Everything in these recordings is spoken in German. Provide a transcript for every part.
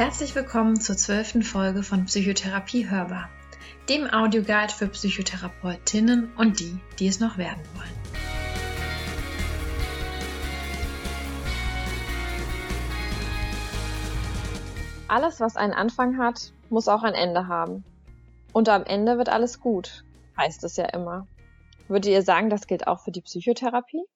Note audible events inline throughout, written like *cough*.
Herzlich willkommen zur zwölften Folge von Psychotherapie Hörbar, dem Audioguide für Psychotherapeutinnen und die, die es noch werden wollen. Alles, was einen Anfang hat, muss auch ein Ende haben. Und am Ende wird alles gut, heißt es ja immer. Würdet ihr sagen, das gilt auch für die Psychotherapie?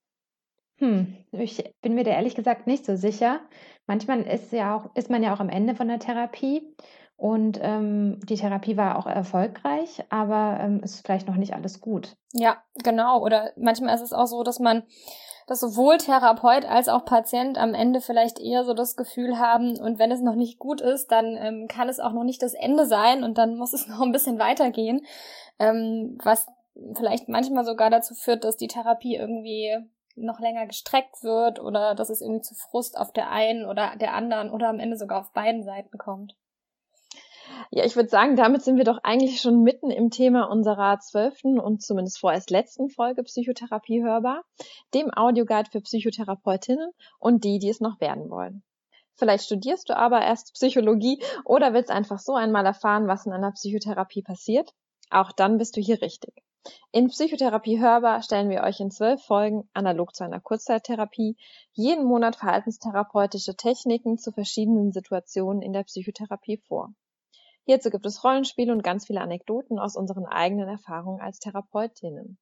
Hm, ich bin mir da ehrlich gesagt nicht so sicher. Manchmal ist ja auch, ist man ja auch am Ende von der Therapie und ähm, die Therapie war auch erfolgreich, aber ähm, ist vielleicht noch nicht alles gut. Ja, genau. Oder manchmal ist es auch so, dass man, dass sowohl Therapeut als auch Patient am Ende vielleicht eher so das Gefühl haben, und wenn es noch nicht gut ist, dann ähm, kann es auch noch nicht das Ende sein und dann muss *laughs* es noch ein bisschen weitergehen, ähm, was vielleicht manchmal sogar dazu führt, dass die Therapie irgendwie noch länger gestreckt wird oder dass es irgendwie zu Frust auf der einen oder der anderen oder am Ende sogar auf beiden Seiten kommt. Ja, ich würde sagen, damit sind wir doch eigentlich schon mitten im Thema unserer zwölften und zumindest vorerst letzten Folge Psychotherapie hörbar, dem Audioguide für Psychotherapeutinnen und die, die es noch werden wollen. Vielleicht studierst du aber erst Psychologie oder willst einfach so einmal erfahren, was in einer Psychotherapie passiert. Auch dann bist du hier richtig. In Psychotherapie hörbar stellen wir euch in zwölf Folgen, analog zu einer Kurzzeittherapie, jeden Monat verhaltenstherapeutische Techniken zu verschiedenen Situationen in der Psychotherapie vor. Hierzu gibt es Rollenspiele und ganz viele Anekdoten aus unseren eigenen Erfahrungen als Therapeutinnen.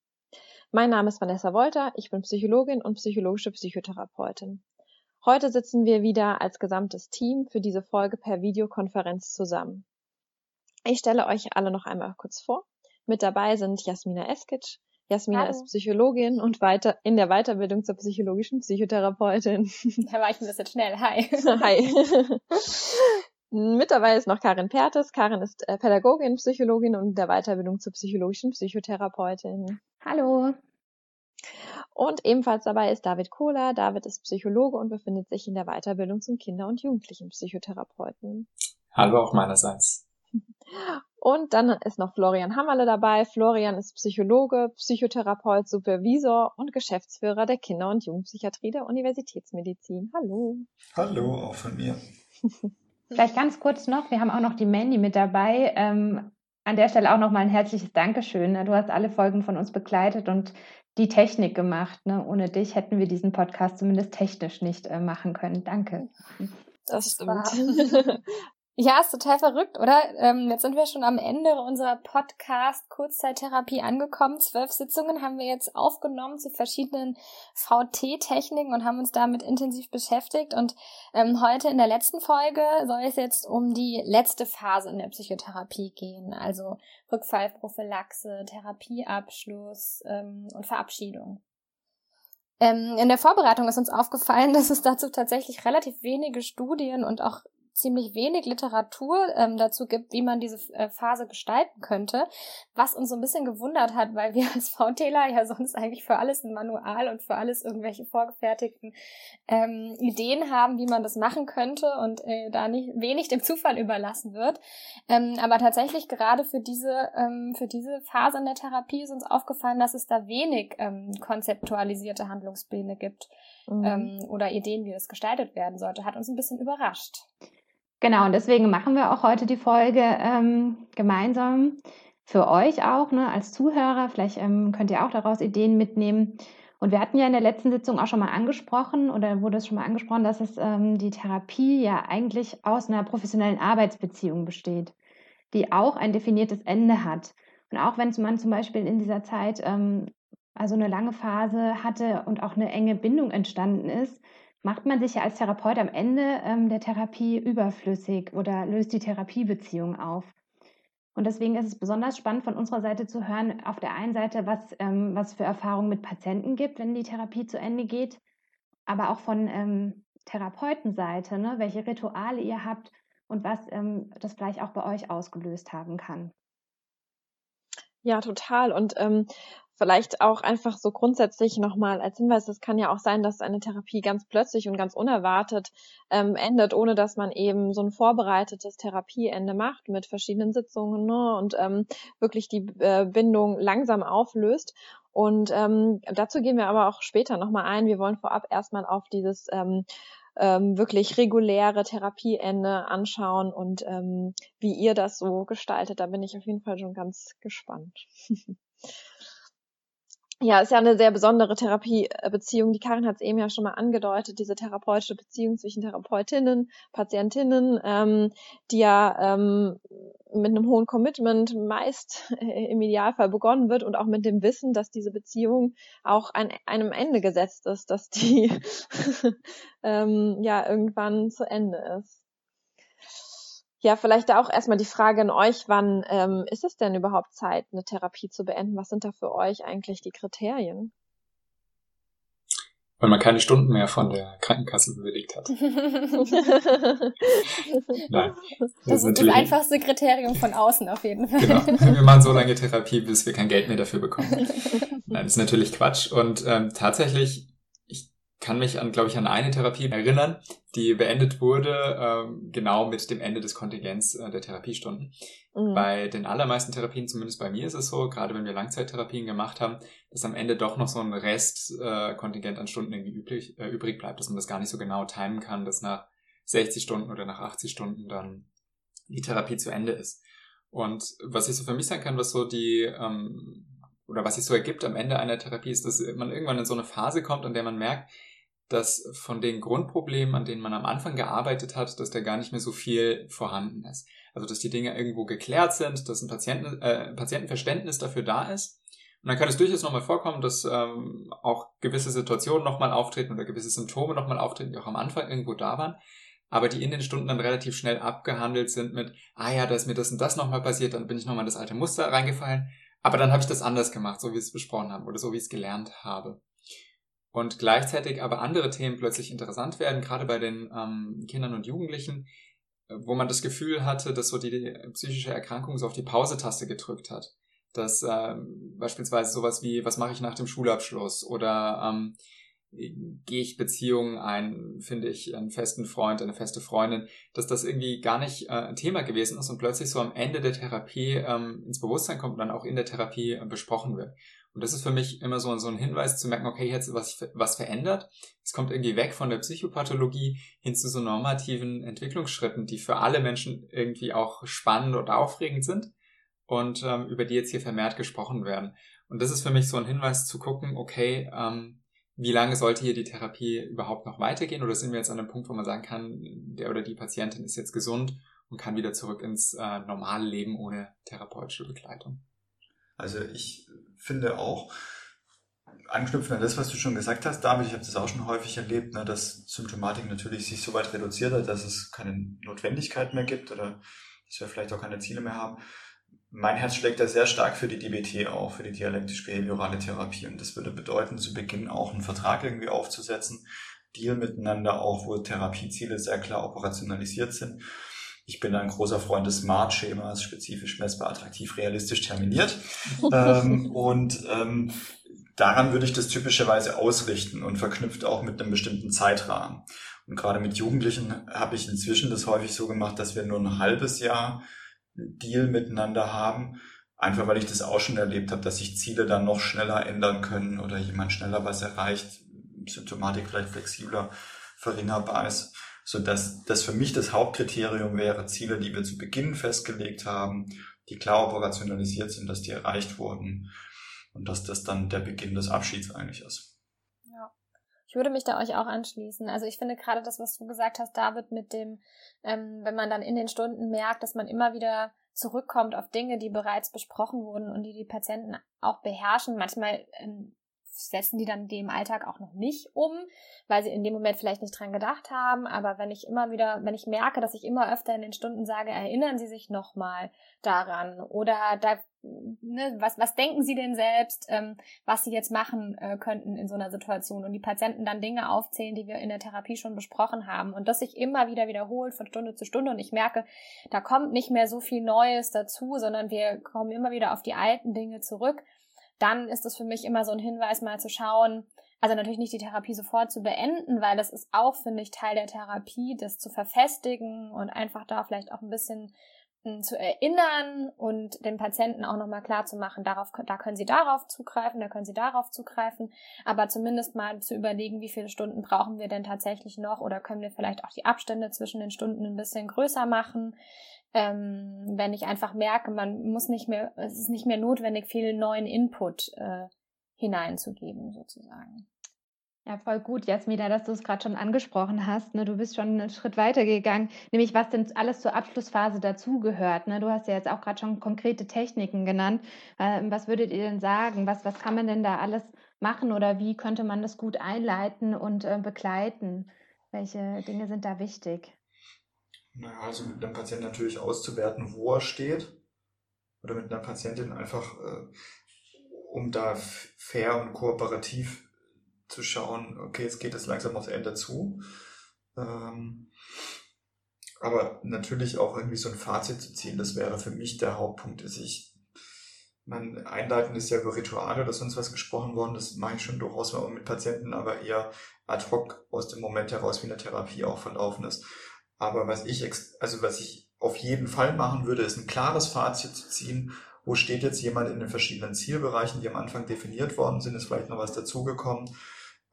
Mein Name ist Vanessa Wolter, ich bin Psychologin und psychologische Psychotherapeutin. Heute sitzen wir wieder als gesamtes Team für diese Folge per Videokonferenz zusammen. Ich stelle euch alle noch einmal kurz vor. Mit dabei sind Jasmina Eskic. Jasmina Hallo. ist Psychologin und weiter in der Weiterbildung zur psychologischen Psychotherapeutin. *laughs* Da war ich ein bisschen schnell. Hi. *laughs* Hi. *laughs* Mit dabei ist noch Karin Pertes. Karin ist äh, Pädagogin, Psychologin und der Weiterbildung zur psychologischen Psychotherapeutin. Hallo. Und ebenfalls dabei ist David Kohler. David ist Psychologe und befindet sich in der Weiterbildung zum Kinder- und Jugendlichen-Psychotherapeuten. Hallo auch meinerseits. Und dann ist noch Florian Hammerle dabei. Florian ist Psychologe, Psychotherapeut, Supervisor und Geschäftsführer der Kinder- und Jugendpsychiatrie der Universitätsmedizin. Hallo. Hallo, auch von mir. *laughs* Vielleicht ganz kurz noch, wir haben auch noch die Mandy mit dabei. Ähm, an der Stelle auch noch mal ein herzliches Dankeschön. Du hast alle Folgen von uns begleitet und die Technik gemacht. Ne? Ohne dich hätten wir diesen Podcast zumindest technisch nicht äh, machen können. Danke. Das stimmt. *laughs* Ja, ist total verrückt, oder? Ähm, jetzt sind wir schon am Ende unserer Podcast Kurzzeittherapie angekommen. Zwölf Sitzungen haben wir jetzt aufgenommen zu verschiedenen VT-Techniken und haben uns damit intensiv beschäftigt. Und ähm, heute in der letzten Folge soll es jetzt um die letzte Phase in der Psychotherapie gehen, also Rückfallprophylaxe, Therapieabschluss ähm, und Verabschiedung. Ähm, in der Vorbereitung ist uns aufgefallen, *laughs* dass es dazu tatsächlich relativ wenige Studien und auch ziemlich wenig Literatur ähm, dazu gibt, wie man diese äh, Phase gestalten könnte, was uns so ein bisschen gewundert hat, weil wir als VTler ja sonst eigentlich für alles ein Manual und für alles irgendwelche vorgefertigten ähm, Ideen haben, wie man das machen könnte und äh, da nicht wenig dem Zufall überlassen wird. Ähm, aber tatsächlich gerade für diese ähm, für diese Phase in der Therapie ist uns aufgefallen, dass es da wenig ähm, konzeptualisierte Handlungspläne gibt mhm. ähm, oder Ideen, wie das gestaltet werden sollte. Hat uns ein bisschen überrascht. Genau, und deswegen machen wir auch heute die Folge ähm, gemeinsam für euch auch, ne, als Zuhörer. Vielleicht ähm, könnt ihr auch daraus Ideen mitnehmen. Und wir hatten ja in der letzten Sitzung auch schon mal angesprochen oder wurde es schon mal angesprochen, dass es ähm, die Therapie ja eigentlich aus einer professionellen Arbeitsbeziehung besteht, die auch ein definiertes Ende hat. Und auch wenn man zum Beispiel in dieser Zeit ähm, also eine lange Phase hatte und auch eine enge Bindung entstanden ist, macht man sich ja als Therapeut am Ende ähm, der Therapie überflüssig oder löst die Therapiebeziehung auf. Und deswegen ist es besonders spannend von unserer Seite zu hören, auf der einen Seite, was, ähm, was für Erfahrungen mit Patienten gibt, wenn die Therapie zu Ende geht, aber auch von ähm, Therapeutenseite, ne, welche Rituale ihr habt und was ähm, das vielleicht auch bei euch ausgelöst haben kann. Ja, total. Und ähm, vielleicht auch einfach so grundsätzlich nochmal als Hinweis, es kann ja auch sein, dass eine Therapie ganz plötzlich und ganz unerwartet ähm, endet, ohne dass man eben so ein vorbereitetes Therapieende macht mit verschiedenen Sitzungen ne, und ähm, wirklich die äh, Bindung langsam auflöst. Und ähm, dazu gehen wir aber auch später nochmal ein. Wir wollen vorab erstmal auf dieses ähm, ähm, wirklich reguläre Therapieende anschauen und ähm, wie ihr das so gestaltet. Da bin ich auf jeden Fall schon ganz gespannt. *laughs* ja, ist ja eine sehr besondere Therapiebeziehung. Die Karin hat es eben ja schon mal angedeutet, diese therapeutische Beziehung zwischen Therapeutinnen, Patientinnen, ähm, die ja ähm, mit einem hohen Commitment meist äh, *laughs* im Idealfall begonnen wird und auch mit dem Wissen, dass diese Beziehung auch an einem Ende gesetzt ist, dass die *laughs* ähm, ja irgendwann zu Ende ist. Ja, vielleicht auch erstmal die Frage an euch, wann ähm, ist es denn überhaupt Zeit, eine Therapie zu beenden? Was sind da für euch eigentlich die Kriterien? Weil man keine Stunden mehr von der Krankenkasse bewilligt hat. *laughs* Nein, das, das ist das einfachste Kriterium von außen auf jeden Fall. Genau. Wir machen so lange Therapie, bis wir kein Geld mehr dafür bekommen. *laughs* Nein, das ist natürlich Quatsch. Und ähm, tatsächlich kann mich an, glaube ich, an eine Therapie erinnern, die beendet wurde, ähm, genau mit dem Ende des Kontingents äh, der Therapiestunden. Mhm. Bei den allermeisten Therapien, zumindest bei mir ist es so, gerade wenn wir Langzeittherapien gemacht haben, dass am Ende doch noch so ein Restkontingent äh, an Stunden irgendwie übrig, äh, übrig bleibt, dass man das gar nicht so genau timen kann, dass nach 60 Stunden oder nach 80 Stunden dann die Therapie zu Ende ist. Und was ich so für mich sagen kann, was so die ähm, oder was sich so ergibt am Ende einer Therapie, ist, dass man irgendwann in so eine Phase kommt, an der man merkt, dass von den Grundproblemen, an denen man am Anfang gearbeitet hat, dass da gar nicht mehr so viel vorhanden ist. Also dass die Dinge irgendwo geklärt sind, dass ein Patienten, äh, Patientenverständnis dafür da ist. Und dann kann es durchaus nochmal vorkommen, dass ähm, auch gewisse Situationen nochmal auftreten oder gewisse Symptome nochmal auftreten, die auch am Anfang irgendwo da waren, aber die in den Stunden dann relativ schnell abgehandelt sind mit, ah ja, da ist mir das und das nochmal passiert, dann bin ich nochmal in das alte Muster reingefallen, aber dann habe ich das anders gemacht, so wie wir es besprochen haben oder so wie ich es gelernt habe und gleichzeitig aber andere Themen plötzlich interessant werden, gerade bei den ähm, Kindern und Jugendlichen, äh, wo man das Gefühl hatte, dass so die, psychische Erkrankung so auf die Pause-Taste gedrückt hat. Dass ähm, beispielsweise sowas wie, was mache ich nach dem Schulabschluss oder ähm, gehe ich Beziehungen ein, finde ich einen festen Freund, eine feste Freundin, dass das irgendwie gar nicht äh, ein Thema gewesen ist und plötzlich so am Ende der Therapie ähm, ins Bewusstsein kommt und dann auch in der Therapie äh, besprochen wird. Und das ist für mich immer so, so ein Hinweis zu merken, okay, jetzt was, was verändert. Es kommt irgendwie weg von der Psychopathologie hin zu so normativen Entwicklungsschritten, die für alle Menschen irgendwie auch spannend oder aufregend sind und ähm, über die jetzt hier vermehrt gesprochen werden. Und das ist für mich so ein Hinweis zu gucken, okay, ähm, wie lange sollte hier die Therapie überhaupt noch weitergehen? Oder sind wir jetzt an einem Punkt, wo man sagen kann, der oder die Patientin ist jetzt gesund und kann wieder zurück ins äh, normale Leben ohne therapeutische Begleitung? Also ich finde auch, anknüpfen an das, was du schon gesagt hast, David, ich habe das auch schon häufig erlebt, ne, dass Symptomatik natürlich sich so weit reduziert hat, dass es keine Notwendigkeit mehr gibt oder dass wir vielleicht auch keine Ziele mehr haben. Mein Herz schlägt da sehr stark für die DBT auch, für die dialektisch-behaviorale Therapie. Und das würde bedeuten, zu Beginn auch einen Vertrag irgendwie aufzusetzen, Deal miteinander auch, wo Therapieziele sehr klar operationalisiert sind ich bin ein großer Freund des Smart-Schemas, spezifisch messbar, attraktiv, realistisch terminiert. *laughs* ähm, und ähm, daran würde ich das typischerweise ausrichten und verknüpft auch mit einem bestimmten Zeitrahmen. Und gerade mit Jugendlichen habe ich inzwischen das häufig so gemacht, dass wir nur ein halbes Jahr Deal miteinander haben, einfach weil ich das auch schon erlebt habe, dass sich Ziele dann noch schneller ändern können oder jemand schneller was erreicht, Symptomatik vielleicht flexibler verringerbar ist so dass das für mich das Hauptkriterium wäre, Ziele, die wir zu Beginn festgelegt haben, die klar operationalisiert sind, dass die erreicht wurden und dass das dann der Beginn des Abschieds eigentlich ist. Ja. Ich würde mich da euch auch anschließen. Also ich finde gerade das, was du gesagt hast, David, mit dem, ähm, wenn man dann in den Stunden merkt, dass man immer wieder zurückkommt auf Dinge, die bereits besprochen wurden und die die Patienten auch beherrschen. Manchmal ähm, setzen die dann die im Alltag auch noch nicht um, weil sie in dem Moment vielleicht nicht dran gedacht haben. Aber wenn ich immer wieder, wenn ich merke, dass ich immer öfter in den Stunden sage, erinnern Sie sich nochmal daran oder da, ne, was, was denken Sie denn selbst, ähm, was Sie jetzt machen äh, könnten in so einer Situation? Und die Patienten dann Dinge aufzählen, die wir in der Therapie schon besprochen haben. Und das sich immer wieder wiederholt von Stunde zu Stunde. Und ich merke, da kommt nicht mehr so viel Neues dazu, sondern wir kommen immer wieder auf die alten Dinge zurück dann ist es für mich immer so ein Hinweis, mal zu schauen, also natürlich nicht die Therapie sofort zu beenden, weil das ist auch, finde ich, Teil der Therapie, das zu verfestigen und einfach da vielleicht auch ein bisschen zu erinnern und den Patienten auch nochmal klar zu machen, darauf, da können sie darauf zugreifen, da können sie darauf zugreifen, aber zumindest mal zu überlegen, wie viele Stunden brauchen wir denn tatsächlich noch oder können wir vielleicht auch die Abstände zwischen den Stunden ein bisschen größer machen. Ähm, wenn ich einfach merke, man muss nicht mehr, es ist nicht mehr notwendig, viel neuen Input äh, hineinzugeben, sozusagen. Ja, voll gut, Jasmina, dass du es gerade schon angesprochen hast. Ne? Du bist schon einen Schritt weiter gegangen, nämlich was denn alles zur Abschlussphase dazugehört. Ne? Du hast ja jetzt auch gerade schon konkrete Techniken genannt. Ähm, was würdet ihr denn sagen? Was, was kann man denn da alles machen oder wie könnte man das gut einleiten und äh, begleiten? Welche Dinge sind da wichtig? Naja, also mit einem Patienten natürlich auszuwerten, wo er steht. Oder mit einer Patientin einfach, äh, um da fair und kooperativ zu schauen, okay, es geht jetzt langsam aufs Ende zu. Ähm, aber natürlich auch irgendwie so ein Fazit zu ziehen, das wäre für mich der Hauptpunkt. Ist ich, mein Einleiten ist ja über Rituale oder sonst was gesprochen worden, das mache ich schon durchaus mal mit Patienten, aber eher ad hoc aus dem Moment heraus, wie eine Therapie auch verlaufen ist. Aber was ich, also was ich auf jeden Fall machen würde, ist ein klares Fazit zu ziehen. Wo steht jetzt jemand in den verschiedenen Zielbereichen, die am Anfang definiert worden sind? Ist vielleicht noch was dazugekommen?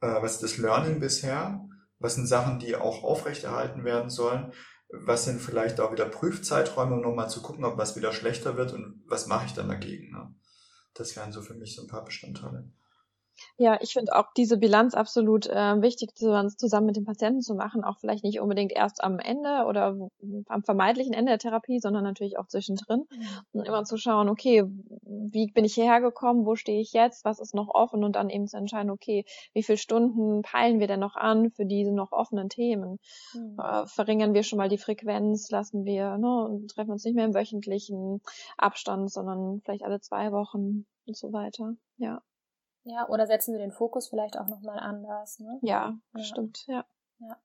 Äh, was ist das Learning bisher? Was sind Sachen, die auch aufrechterhalten werden sollen? Was sind vielleicht auch wieder Prüfzeiträume, um nochmal zu gucken, ob was wieder schlechter wird und was mache ich dann dagegen? Ne? Das wären so für mich so ein paar Bestandteile. Ja, ich finde auch diese Bilanz absolut äh, wichtig, zusammen mit dem Patienten zu machen. Auch vielleicht nicht unbedingt erst am Ende oder am vermeintlichen Ende der Therapie, sondern natürlich auch zwischendrin. Mhm. Und immer zu schauen, okay, wie bin ich hierher gekommen, wo stehe ich jetzt, was ist noch offen und dann eben zu entscheiden, okay, wie viele Stunden peilen wir denn noch an für diese noch offenen Themen? Mhm. Äh, verringern wir schon mal die Frequenz, lassen wir, ne, treffen uns nicht mehr im wöchentlichen Abstand, sondern vielleicht alle zwei Wochen und so weiter. Ja. Ja, oder setzen wir den Fokus vielleicht auch nochmal anders. Ne? Ja, ja, stimmt, ja. ja.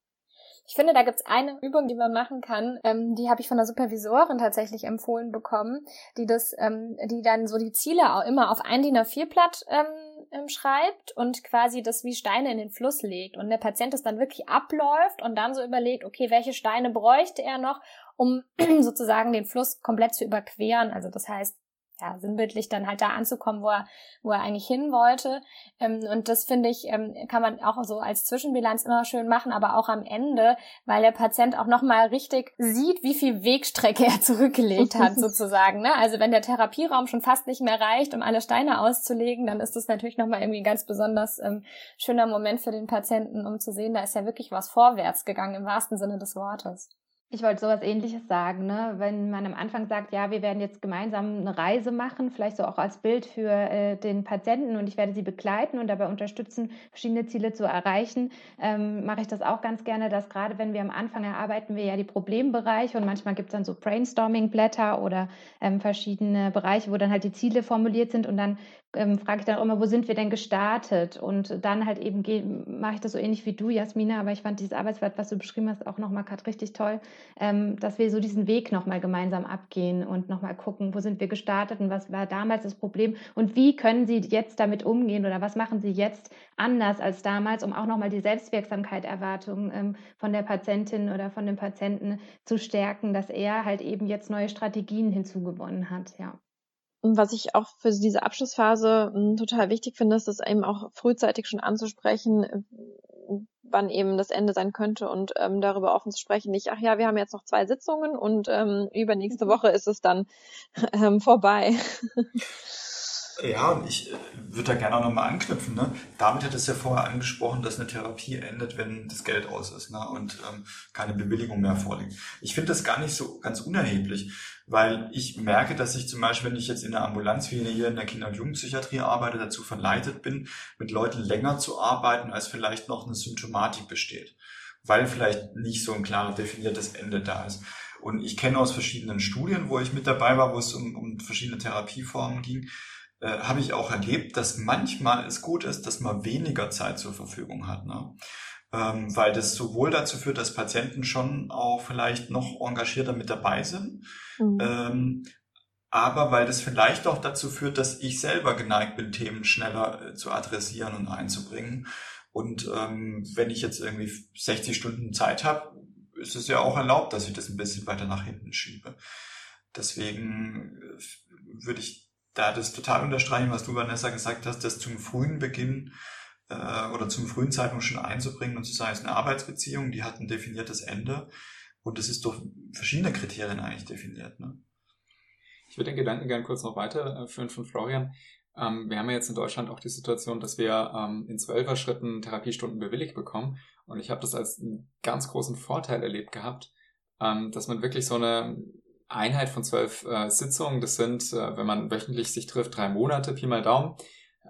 Ich finde, da gibt's eine Übung, die man machen kann, ähm, die habe ich von der Supervisorin tatsächlich empfohlen bekommen, die das, ähm, die dann so die Ziele auch immer auf ein DIN A4-Blatt ähm, ähm, schreibt und quasi das wie Steine in den Fluss legt und der Patient es dann wirklich abläuft und dann so überlegt, okay, welche Steine bräuchte er noch, um *clears throat* sozusagen den Fluss komplett zu überqueren. Also das heißt, ja, sinnbildlich dann halt da anzukommen, wo er, wo er eigentlich hin wollte. Ähm, und das finde ich, ähm, kann man auch so als Zwischenbilanz immer schön machen, aber auch am Ende, weil der Patient auch nochmal richtig sieht, wie viel Wegstrecke er *laughs* zurückgelegt hat, *laughs* sozusagen. Ne? Also wenn der Therapieraum schon fast nicht mehr reicht, um alle Steine auszulegen, dann ist das natürlich nochmal irgendwie ein ganz besonders ähm, schöner Moment für den Patienten, um zu sehen, da ist ja wirklich was vorwärts gegangen im wahrsten Sinne des Wortes. Ich wollte sowas ähnliches sagen, ne? wenn man am Anfang sagt, ja, wir werden jetzt gemeinsam eine Reise machen, vielleicht so auch als Bild für äh, den Patienten und ich werde sie begleiten und dabei unterstützen, verschiedene Ziele zu erreichen, ähm, mache ich das auch ganz gerne, dass gerade wenn wir am Anfang erarbeiten wir ja die Problembereiche und manchmal gibt es dann so Brainstorming-Blätter oder ähm, verschiedene Bereiche, wo dann halt die Ziele formuliert sind und dann ähm, frage ich dann auch immer, wo sind wir denn gestartet? Und dann halt eben mache ich das so ähnlich wie du, Jasmina, aber ich fand dieses Arbeitsblatt, was du beschrieben hast, auch nochmal gerade richtig toll, ähm, dass wir so diesen Weg nochmal gemeinsam abgehen und nochmal gucken, wo sind wir gestartet und was war damals das Problem und wie können sie jetzt damit umgehen oder was machen sie jetzt anders als damals, um auch nochmal die Selbstwirksamkeit Erwartung ähm, von der Patientin oder von dem Patienten zu stärken, dass er halt eben jetzt neue Strategien hinzugewonnen hat, ja. Was ich auch für diese Abschlussphase hm, total wichtig finde, ist das eben auch frühzeitig schon anzusprechen, äh, wann eben das Ende sein könnte und ähm, darüber offen zu sprechen. Nicht, ach ja, wir haben jetzt noch zwei Sitzungen und ähm, übernächste mhm. Woche ist es dann *laughs* ähm, vorbei. *laughs* Ja, und ich äh, würde da gerne auch nochmal anknüpfen. Ne? Damit hat es ja vorher angesprochen, dass eine Therapie endet, wenn das Geld aus ist ne? und ähm, keine Bewilligung mehr vorliegt. Ich finde das gar nicht so ganz unerheblich, weil ich merke, dass ich zum Beispiel, wenn ich jetzt in der Ambulanz wie hier in der Kinder- und Jugendpsychiatrie arbeite, dazu verleitet bin, mit Leuten länger zu arbeiten, als vielleicht noch eine Symptomatik besteht, weil vielleicht nicht so ein klar definiertes Ende da ist. Und ich kenne aus verschiedenen Studien, wo ich mit dabei war, wo es um, um verschiedene Therapieformen ging, äh, habe ich auch erlebt, dass manchmal es gut ist, dass man weniger Zeit zur Verfügung hat. Ne? Ähm, weil das sowohl dazu führt, dass Patienten schon auch vielleicht noch engagierter mit dabei sind, mhm. ähm, aber weil das vielleicht auch dazu führt, dass ich selber geneigt bin, Themen schneller äh, zu adressieren und einzubringen. Und ähm, wenn ich jetzt irgendwie 60 Stunden Zeit habe, ist es ja auch erlaubt, dass ich das ein bisschen weiter nach hinten schiebe. deswegen äh, würde ich da das total unterstreichen, was du, Vanessa, gesagt hast, das zum frühen Beginn äh, oder zum frühen Zeitpunkt schon einzubringen und zu sagen, es ist eine Arbeitsbeziehung, die hat ein definiertes Ende und das ist durch verschiedene Kriterien eigentlich definiert. Ne? Ich würde den Gedanken gerne kurz noch weiterführen von Florian. Ähm, wir haben ja jetzt in Deutschland auch die Situation, dass wir ähm, in zwölfer Schritten Therapiestunden bewilligt bekommen. Und ich habe das als einen ganz großen Vorteil erlebt gehabt, ähm, dass man wirklich so eine Einheit von zwölf äh, Sitzungen, das sind, äh, wenn man wöchentlich sich trifft, drei Monate, Pi mal Daumen.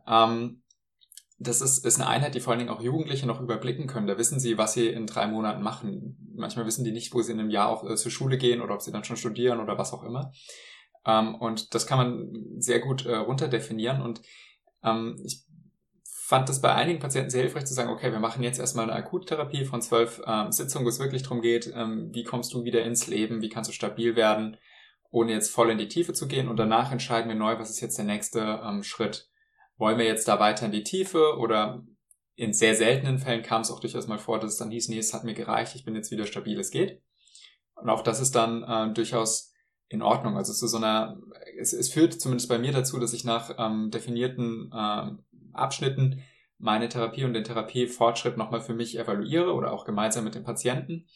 Ähm, das ist, ist eine Einheit, die vor allen Dingen auch Jugendliche noch überblicken können. Da wissen sie, was sie in drei Monaten machen. Manchmal wissen die nicht, wo sie in einem Jahr auch äh, zur Schule gehen oder ob sie dann schon studieren oder was auch immer. Ähm, und das kann man sehr gut äh, runterdefinieren. Und ähm, ich fand das bei einigen Patienten sehr hilfreich zu sagen, okay, wir machen jetzt erstmal eine Akuttherapie von zwölf ähm, Sitzungen, wo es wirklich darum geht, ähm, wie kommst du wieder ins Leben, wie kannst du stabil werden, ohne jetzt voll in die Tiefe zu gehen. Und danach entscheiden wir neu, was ist jetzt der nächste ähm, Schritt. Wollen wir jetzt da weiter in die Tiefe oder in sehr seltenen Fällen kam es auch durchaus mal vor, dass es dann hieß, nee, es hat mir gereicht, ich bin jetzt wieder stabil, es geht. Und auch das ist dann äh, durchaus in Ordnung. Also zu so einer, es, es führt zumindest bei mir dazu, dass ich nach ähm, definierten äh, Abschnitten meine Therapie und den Therapiefortschritt nochmal für mich evaluiere oder auch gemeinsam mit dem Patienten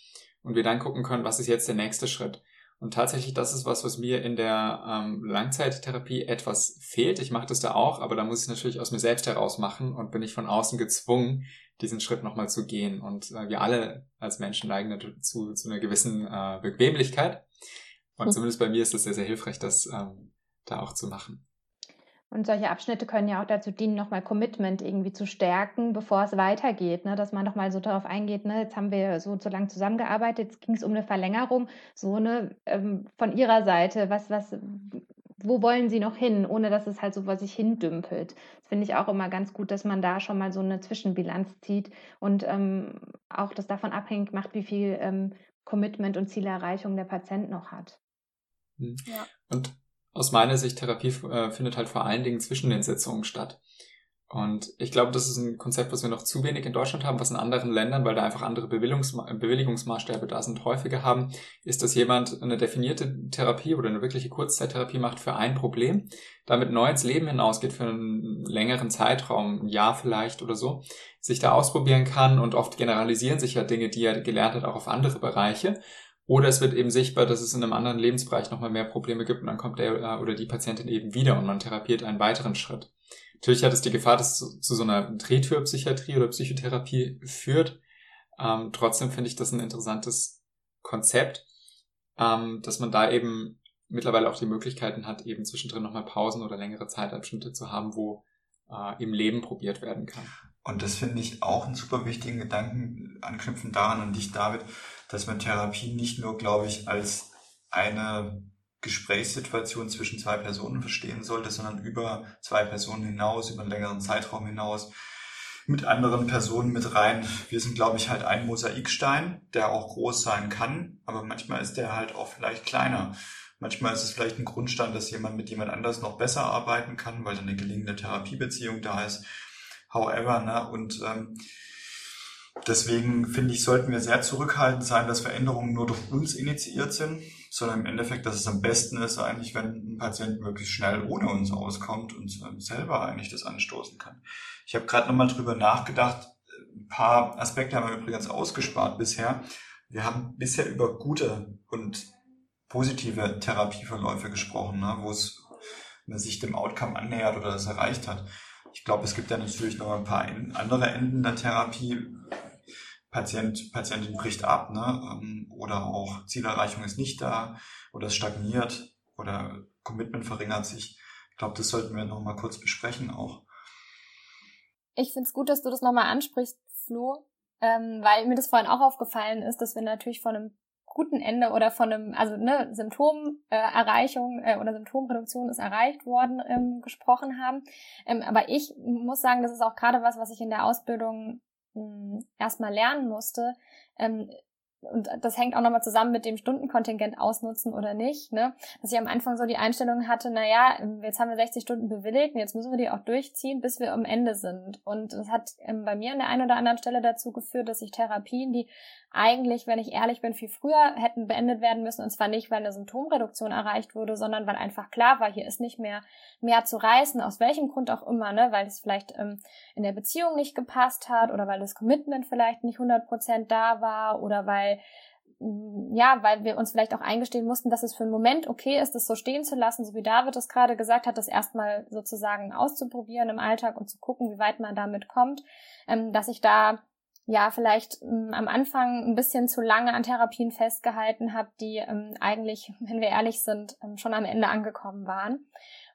und wir dann gucken können, was ist jetzt der nächste Schritt. Und tatsächlich, das ist was, was mir in der ähm, Langzeittherapie etwas fehlt. Ich mache das da auch, aber da muss ich natürlich aus mir selbst heraus machen und bin ich von außen gezwungen, diesen Schritt nochmal zu gehen. Und äh, wir alle als Menschen neigen dazu zu einer gewissen äh, Bequemlichkeit. Und hm. zumindest bei mir ist es sehr, sehr hilfreich, das ähm, da auch zu machen. Und solche Abschnitte können ja auch dazu dienen, nochmal Commitment irgendwie zu stärken, bevor es weitergeht, ne? dass man nochmal so darauf eingeht, ne? jetzt haben wir so zu lange zusammengearbeitet, jetzt ging es um eine Verlängerung, so eine ähm, von Ihrer Seite, was, was, wo wollen Sie noch hin, ohne dass es halt so vor sich hindümpelt. Das finde ich auch immer ganz gut, dass man da schon mal so eine Zwischenbilanz zieht und ähm, auch das davon abhängig macht, wie viel ähm, Commitment und Zielerreichung der Patient noch hat. Hm. Ja. Und aus meiner Sicht, Therapie äh, findet halt vor allen Dingen zwischen den Sitzungen statt. Und ich glaube, das ist ein Konzept, was wir noch zu wenig in Deutschland haben, was in anderen Ländern, weil da einfach andere Bewilligungsma Bewilligungsmaßstäbe da sind, häufiger haben, ist, dass jemand eine definierte Therapie oder eine wirkliche Kurzzeittherapie macht für ein Problem, damit neu ins Leben hinausgeht für einen längeren Zeitraum, ein Jahr vielleicht oder so, sich da ausprobieren kann und oft generalisieren sich ja Dinge, die er gelernt hat, auch auf andere Bereiche oder es wird eben sichtbar, dass es in einem anderen Lebensbereich nochmal mehr Probleme gibt und dann kommt der äh, oder die Patientin eben wieder und man therapiert einen weiteren Schritt. Natürlich hat es die Gefahr, dass es zu, so einer Drehtürpsychiatrie oder Psychotherapie führt. Ähm, trotzdem finde ich das ein interessantes Konzept, ähm, dass man da eben mittlerweile auch die Möglichkeiten hat, eben zwischendrin nochmal Pausen oder längere Zeitabschnitte zu haben, wo äh, im Leben probiert werden kann. Und das finde ich auch einen super wichtigen Gedanken, anknüpfen daran an dich, David, dass man Therapie nicht nur, glaube ich, als eine Gesprächssituation zwischen zwei Personen verstehen sollte, sondern über zwei Personen hinaus, über einen längeren Zeitraum hinaus, mit anderen Personen mit rein. Wir sind, glaube ich, halt ein Mosaikstein, der auch groß sein kann, aber manchmal ist der halt auch vielleicht kleiner. Manchmal ist es vielleicht ein Grundstand, dass jemand mit jemand anders noch besser arbeiten kann, weil dann eine gelingende Therapiebeziehung da ist. However, ne, und ähm, Deswegen finde ich, sollten wir sehr zurückhaltend sein, dass Veränderungen nur durch uns initiiert sind, sondern im Endeffekt, dass es am besten ist eigentlich, wenn ein Patient wirklich schnell ohne uns auskommt und selber eigentlich das anstoßen kann. Ich habe gerade nochmal drüber nachgedacht. Ein paar Aspekte haben wir übrigens ausgespart bisher. Wir haben bisher über gute und positive Therapieverläufe gesprochen, ne, wo es sich dem Outcome annähert oder das erreicht hat. Ich glaube, es gibt ja natürlich noch ein paar andere Enden der Therapie, Patient, Patientin bricht ab, ne? Ähm, oder auch Zielerreichung ist nicht da oder es stagniert oder Commitment verringert sich. Ich glaube, das sollten wir noch mal kurz besprechen auch. Ich finde es gut, dass du das nochmal ansprichst, Flo, ähm, weil mir das vorhin auch aufgefallen ist, dass wir natürlich von einem guten Ende oder von einem, also ne, Symptomerreichung äh, äh, oder Symptomproduktion ist erreicht worden, ähm, gesprochen haben. Ähm, aber ich muss sagen, das ist auch gerade was, was ich in der Ausbildung erstmal lernen musste, ähm, und das hängt auch nochmal zusammen mit dem Stundenkontingent ausnutzen oder nicht, ne? Dass ich am Anfang so die Einstellung hatte, na ja, jetzt haben wir 60 Stunden bewilligt und jetzt müssen wir die auch durchziehen, bis wir am Ende sind. Und das hat ähm, bei mir an der einen oder anderen Stelle dazu geführt, dass ich Therapien, die eigentlich, wenn ich ehrlich bin, viel früher hätten beendet werden müssen, und zwar nicht, weil eine Symptomreduktion erreicht wurde, sondern weil einfach klar war, hier ist nicht mehr mehr zu reißen, aus welchem Grund auch immer, ne? Weil es vielleicht ähm, in der Beziehung nicht gepasst hat oder weil das Commitment vielleicht nicht 100% da war oder weil mm, ja, weil wir uns vielleicht auch eingestehen mussten, dass es für einen Moment okay ist, das so stehen zu lassen, so wie David es gerade gesagt hat, das erstmal sozusagen auszuprobieren im Alltag und zu gucken, wie weit man damit kommt, ähm, dass ich da ja vielleicht ähm, am Anfang ein bisschen zu lange an Therapien festgehalten habe, die ähm, eigentlich, wenn wir ehrlich sind, ähm, schon am Ende angekommen waren.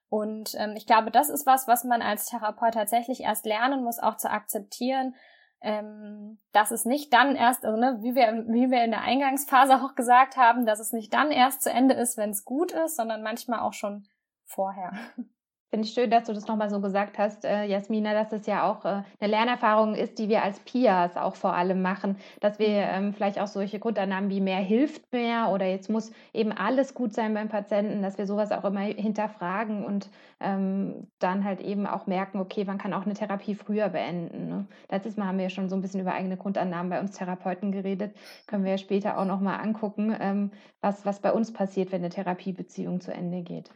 Und ähm, ich glaube, das ist was, was man als Therapeut tatsächlich erst lernen muss, auch zu akzeptieren, ähm, dass es nicht dann erst, also ne, wie wir, wie wir in der Eingangsphase auch gesagt haben, dass es nicht dann erst zu Ende ist, wenn es gut ist, sondern manchmal auch schon vorher. Finde ich schön, dass du das nochmal so gesagt hast, äh, Jasmina, dass es ja auch äh, eine Lernerfahrung ist, die wir als Pias auch vor allem machen, dass wir mhm. ähm, vielleicht auch solche Grundannahmen wie mehr hilft mehr oder jetzt muss eben alles gut sein beim Patienten, dass wir sowas auch immer hinterfragen und ähm, dann halt eben auch merken, okay, man kann auch eine Therapie früher beenden. Ne? Letztes Mal haben wir ja schon so ein bisschen über eigene Grundannahmen bei uns Therapeuten geredet, können wir ja später auch nochmal angucken, ähm, was, was bei uns passiert, wenn eine Therapiebeziehung zu Ende geht.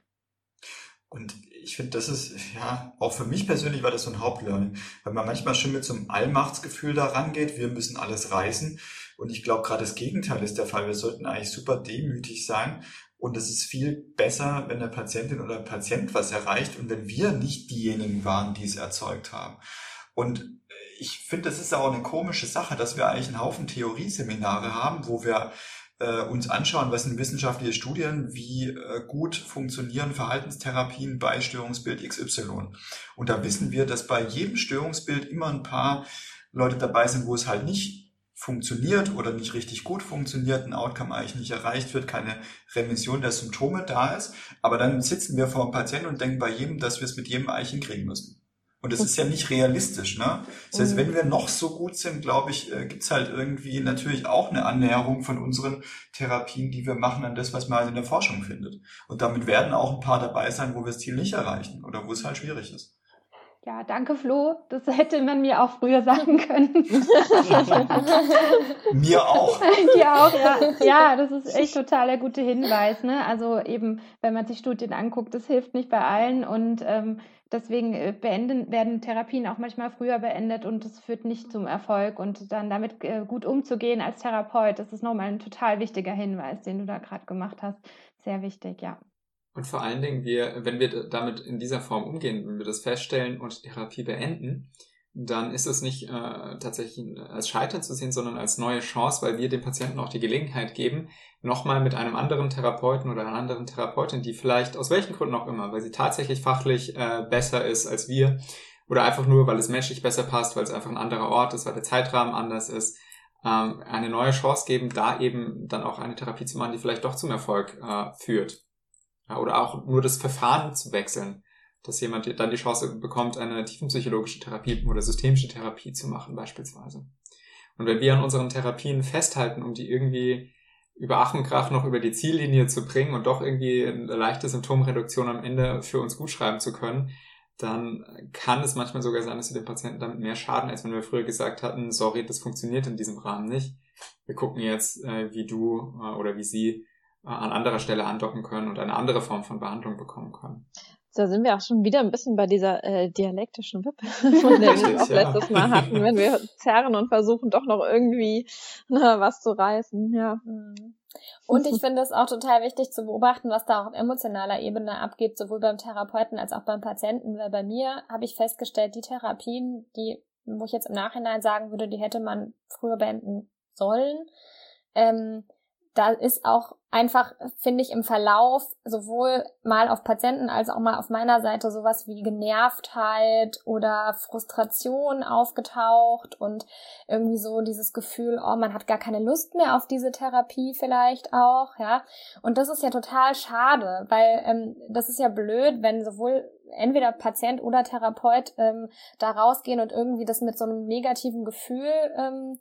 Und ich finde, das ist, ja, auch für mich persönlich war das so ein Hauptlearning, weil man manchmal schon mit so einem Allmachtsgefühl da rangeht, wir müssen alles reißen. Und ich glaube, gerade das Gegenteil ist der Fall. Wir sollten eigentlich super demütig sein. Und es ist viel besser, wenn der Patientin oder Patient was erreicht und wenn wir nicht diejenigen waren, die es erzeugt haben. Und ich finde, das ist auch eine komische Sache, dass wir eigentlich einen Haufen Theorieseminare haben, wo wir äh, uns anschauen, was sind wissenschaftliche Studien, wie äh, gut funktionieren Verhaltenstherapien bei Störungsbild XY. Und da wissen wir, dass bei jedem Störungsbild immer ein paar Leute dabei sind, wo es halt nicht funktioniert oder nicht richtig gut funktioniert, ein Outcome eigentlich nicht erreicht wird, keine Remission der Symptome da ist. Aber dann sitzen wir vor dem Patienten und denken bei jedem, dass wir es mit jedem eigentlich hinkriegen müssen. Und das ist ja nicht realistisch, ne? Das heißt, wenn wir noch so gut sind, glaube ich, äh, gibt's halt irgendwie natürlich auch eine Annäherung von unseren Therapien, die wir machen, an das, was man halt in der Forschung findet. Und damit werden auch ein paar dabei sein, wo wir das Ziel nicht erreichen oder wo es halt schwierig ist. Ja, danke Flo. Das hätte man mir auch früher sagen können. *laughs* mir auch. *laughs* Dir auch, ja. Ja, das ist echt total der gute Hinweis. Ne? Also eben, wenn man sich Studien anguckt, das hilft nicht bei allen und ähm, deswegen äh, beenden, werden Therapien auch manchmal früher beendet und das führt nicht zum Erfolg und dann damit äh, gut umzugehen als Therapeut, das ist nochmal ein total wichtiger Hinweis, den du da gerade gemacht hast. Sehr wichtig, ja. Und vor allen Dingen, wir, wenn wir damit in dieser Form umgehen, wenn wir das feststellen und Therapie beenden, dann ist es nicht äh, tatsächlich als Scheitern zu sehen, sondern als neue Chance, weil wir dem Patienten auch die Gelegenheit geben, nochmal mit einem anderen Therapeuten oder einer anderen Therapeutin, die vielleicht aus welchen Gründen auch immer, weil sie tatsächlich fachlich äh, besser ist als wir oder einfach nur, weil es menschlich besser passt, weil es einfach ein anderer Ort ist, weil der Zeitrahmen anders ist, ähm, eine neue Chance geben, da eben dann auch eine Therapie zu machen, die vielleicht doch zum Erfolg äh, führt. Ja, oder auch nur das Verfahren zu wechseln, dass jemand dann die Chance bekommt, eine tiefenpsychologische Therapie oder systemische Therapie zu machen beispielsweise. Und wenn wir an unseren Therapien festhalten, um die irgendwie über Ach und Krach noch über die Ziellinie zu bringen und doch irgendwie eine leichte Symptomreduktion am Ende für uns gut schreiben zu können, dann kann es manchmal sogar sein, dass wir den Patienten damit mehr schaden, als wenn wir früher gesagt hatten, sorry, das funktioniert in diesem Rahmen nicht. Wir gucken jetzt, äh, wie du äh, oder wie sie äh, an anderer Stelle andocken können und eine andere Form von Behandlung bekommen können. Da sind wir auch schon wieder ein bisschen bei dieser äh, dialektischen Wippe, *laughs* von der wir auch ja. letztes Mal hatten, wenn wir zerren und versuchen doch noch irgendwie na, was zu reißen. Ja. Mhm. Und ich finde es auch total wichtig zu beobachten, was da auch auf emotionaler Ebene abgeht, sowohl beim Therapeuten als auch beim Patienten. Weil bei mir habe ich festgestellt, die Therapien, die, wo ich jetzt im Nachhinein sagen würde, die hätte man früher beenden sollen, ähm, da ist auch einfach, finde ich, im Verlauf sowohl mal auf Patienten als auch mal auf meiner Seite sowas wie Genervtheit oder Frustration aufgetaucht und irgendwie so dieses Gefühl, oh, man hat gar keine Lust mehr auf diese Therapie vielleicht auch, ja. Und das ist ja total schade, weil ähm, das ist ja blöd, wenn sowohl entweder Patient oder Therapeut ähm, da rausgehen und irgendwie das mit so einem negativen Gefühl ähm,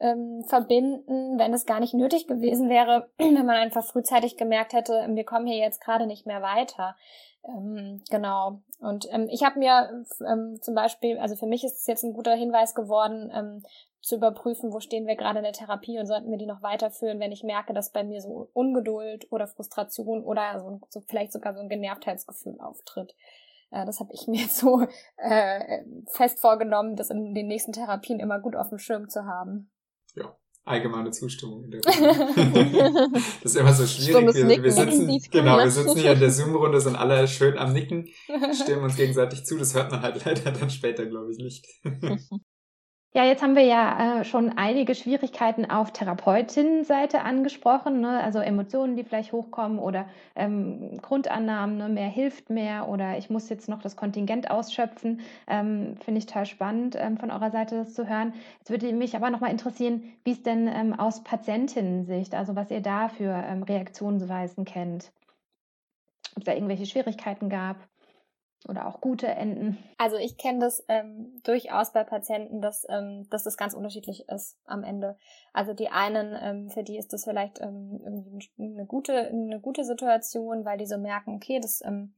ähm, verbinden, wenn es gar nicht nötig gewesen wäre, *clears throat* wenn man einfach frühzeitig gemerkt hätte, wir kommen hier jetzt gerade nicht mehr weiter. Ähm, genau. Und ähm, ich habe mir ähm, zum Beispiel, also für mich ist es jetzt ein guter Hinweis geworden, ähm, zu überprüfen, wo stehen wir gerade in der Therapie und sollten wir die noch weiterführen, wenn ich merke, dass bei mir so Ungeduld oder Frustration oder so, so vielleicht sogar so ein Genervtheitsgefühl auftritt. Äh, das habe ich *laughs* mir jetzt so äh, fest vorgenommen, das in den nächsten Therapien immer gut auf dem Schirm zu haben. Ja, allgemeine Zustimmung. In der *laughs* das ist immer so schwierig. Wir, wir, sitzen, genau, wir sitzen hier in der Zoom-Runde, sind alle schön am Nicken, *laughs* stimmen uns gegenseitig zu. Das hört man halt *laughs* leider dann später, glaube ich, nicht. Ja, jetzt haben wir ja äh, schon einige Schwierigkeiten auf Therapeutinnenseite angesprochen, ne? also Emotionen, die vielleicht hochkommen oder ähm, Grundannahmen, ne? mehr hilft mehr oder ich muss jetzt noch das Kontingent ausschöpfen. Ähm, Finde ich total spannend ähm, von eurer Seite das zu hören. Jetzt würde mich aber nochmal interessieren, wie es denn ähm, aus Patientinnensicht, also was ihr da für ähm, Reaktionsweisen kennt. Ob es da irgendwelche Schwierigkeiten gab oder auch gute Enden? Also ich kenne das ähm, durchaus bei Patienten, dass, ähm, dass das ganz unterschiedlich ist am Ende. Also die einen, ähm, für die ist das vielleicht ähm, irgendwie eine gute, eine gute Situation, weil die so merken, okay, das, ähm,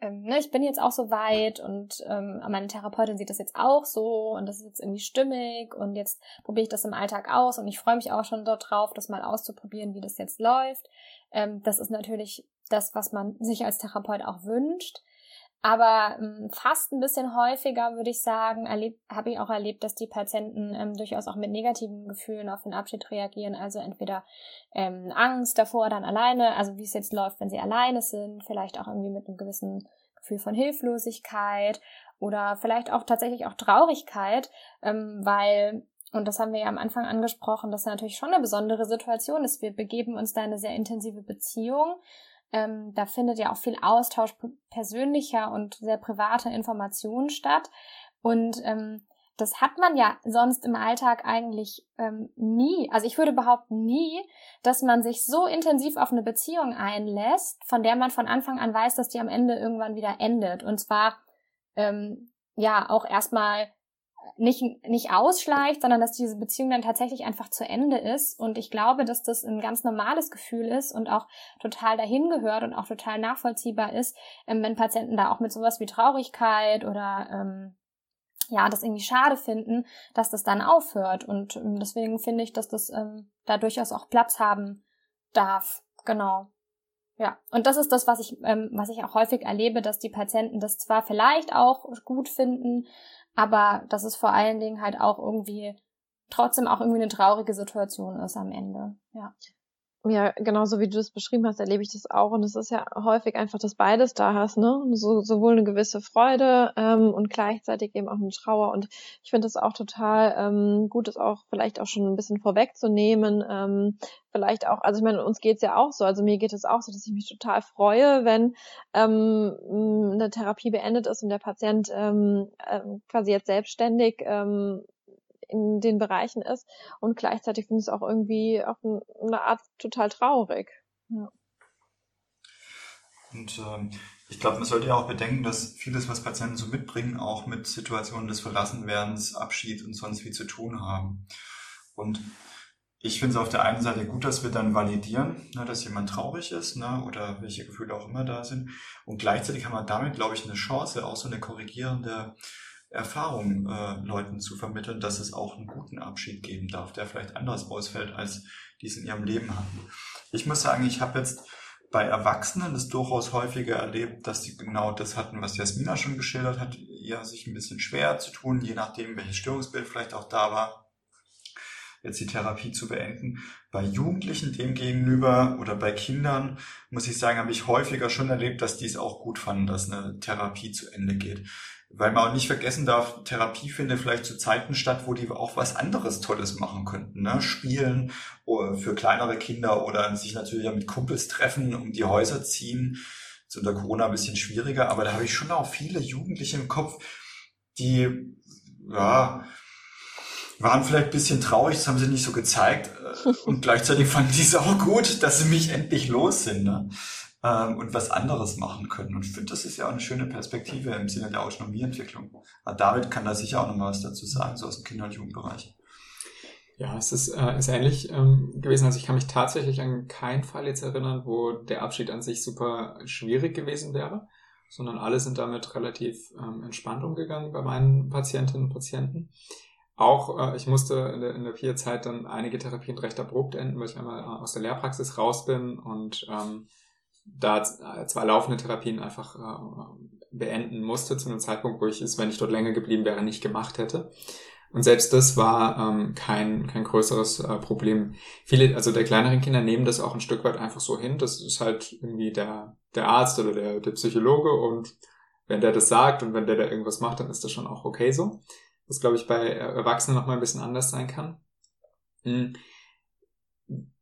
ähm, ne, ich bin jetzt auch so weit und ähm, meine Therapeutin sieht das jetzt auch so und das ist jetzt irgendwie stimmig und jetzt probiere ich das im Alltag aus und ich freue mich auch schon darauf, das mal auszuprobieren, wie das jetzt läuft. Ähm, das ist natürlich das, was man sich als Therapeut auch wünscht. Aber ähm, fast ein bisschen häufiger, würde ich sagen, habe ich auch erlebt, dass die Patienten ähm, durchaus auch mit negativen Gefühlen auf den Abschied reagieren. Also entweder ähm, Angst davor, dann alleine, also wie es jetzt läuft, wenn sie alleine sind, vielleicht auch irgendwie mit einem gewissen Gefühl von Hilflosigkeit oder vielleicht auch tatsächlich auch Traurigkeit, ähm, weil und das haben wir ja am Anfang angesprochen, dass natürlich schon eine besondere Situation ist. Wir begeben uns da in eine sehr intensive Beziehung ähm, da findet ja auch viel Austausch persönlicher und sehr privater Informationen statt. Und ähm, das hat man ja sonst im Alltag eigentlich ähm, nie. Also ich würde behaupten nie, dass man sich so intensiv auf eine Beziehung einlässt, von der man von Anfang an weiß, dass die am Ende irgendwann wieder endet. Und zwar ähm, ja auch erstmal nicht, nicht ausschleicht, sondern dass diese Beziehung dann tatsächlich einfach zu Ende ist. Und ich glaube, dass das ein ganz normales Gefühl ist und auch total dahin gehört und auch total nachvollziehbar ist, ähm, wenn Patienten da auch mit sowas wie Traurigkeit oder ähm, ja, das irgendwie schade finden, dass das dann aufhört. Und ähm, deswegen finde ich, dass das ähm, da durchaus auch Platz haben darf. Genau. Ja, und das ist das, was ich, ähm, was ich auch häufig erlebe, dass die Patienten das zwar vielleicht auch gut finden, aber dass es vor allen Dingen halt auch irgendwie trotzdem auch irgendwie eine traurige Situation ist am Ende. Ja. Ja, genauso wie du das beschrieben hast, erlebe ich das auch. Und es ist ja häufig einfach, dass beides da hast, ne? So, sowohl eine gewisse Freude ähm, und gleichzeitig eben auch eine Trauer. Und ich finde es auch total ähm, gut, das auch vielleicht auch schon ein bisschen vorwegzunehmen. Ähm, vielleicht auch, also ich meine, uns geht's ja auch so. Also mir geht es auch so, dass ich mich total freue, wenn ähm, eine Therapie beendet ist und der Patient ähm, äh, quasi jetzt selbstständig ähm, in den Bereichen ist. Und gleichzeitig finde ich es auch irgendwie auf eine Art total traurig. Ja. Und ähm, ich glaube, man sollte ja auch bedenken, dass vieles, was Patienten so mitbringen, auch mit Situationen des Verlassenwerdens, Abschied und sonst wie zu tun haben. Und ich finde es auf der einen Seite gut, dass wir dann validieren, ne, dass jemand traurig ist ne, oder welche Gefühle auch immer da sind. Und gleichzeitig haben wir damit, glaube ich, eine Chance, auch so eine korrigierende Erfahrung äh, Leuten zu vermitteln, dass es auch einen guten Abschied geben darf, der vielleicht anders ausfällt, als die es in ihrem Leben hatten. Ich muss sagen, ich habe jetzt bei Erwachsenen das durchaus häufiger erlebt, dass sie genau das hatten, was Jasmina schon geschildert hat, ja, sich ein bisschen schwer zu tun, je nachdem, welches Störungsbild vielleicht auch da war, jetzt die Therapie zu beenden. Bei Jugendlichen dem gegenüber oder bei Kindern, muss ich sagen, habe ich häufiger schon erlebt, dass die es auch gut fanden, dass eine Therapie zu Ende geht weil man auch nicht vergessen darf, Therapie findet vielleicht zu Zeiten statt, wo die auch was anderes Tolles machen könnten. Ne? Spielen für kleinere Kinder oder sich natürlich auch mit Kumpels treffen, um die Häuser ziehen. Ist unter Corona ein bisschen schwieriger, aber da habe ich schon auch viele Jugendliche im Kopf, die ja, waren vielleicht ein bisschen traurig, das haben sie nicht so gezeigt. Äh, und gleichzeitig fanden die es auch gut, dass sie mich endlich los sind. Ne? Ähm, und was anderes machen können. Und ich finde, das ist ja auch eine schöne Perspektive im Sinne der Autonomieentwicklung. Aber David kann da sicher auch noch mal was dazu sagen, so aus dem Kinder- und Jugendbereich. Ja, es ist, äh, ist ähnlich ähm, gewesen. Also ich kann mich tatsächlich an keinen Fall jetzt erinnern, wo der Abschied an sich super schwierig gewesen wäre, sondern alle sind damit relativ ähm, entspannt umgegangen bei meinen Patientinnen und Patienten. Auch äh, ich musste in der, in der Peer-Zeit dann einige Therapien recht abrupt enden, weil ich einmal äh, aus der Lehrpraxis raus bin und ähm, da zwei laufende Therapien einfach äh, beenden musste zu einem Zeitpunkt, wo ich es, wenn ich dort länger geblieben wäre, nicht gemacht hätte. Und selbst das war ähm, kein, kein größeres äh, Problem. Viele, also der kleineren Kinder nehmen das auch ein Stück weit einfach so hin. Das ist halt irgendwie der, der Arzt oder der, der Psychologe und wenn der das sagt und wenn der da irgendwas macht, dann ist das schon auch okay so. Was, glaube ich, bei Erwachsenen nochmal ein bisschen anders sein kann. Hm.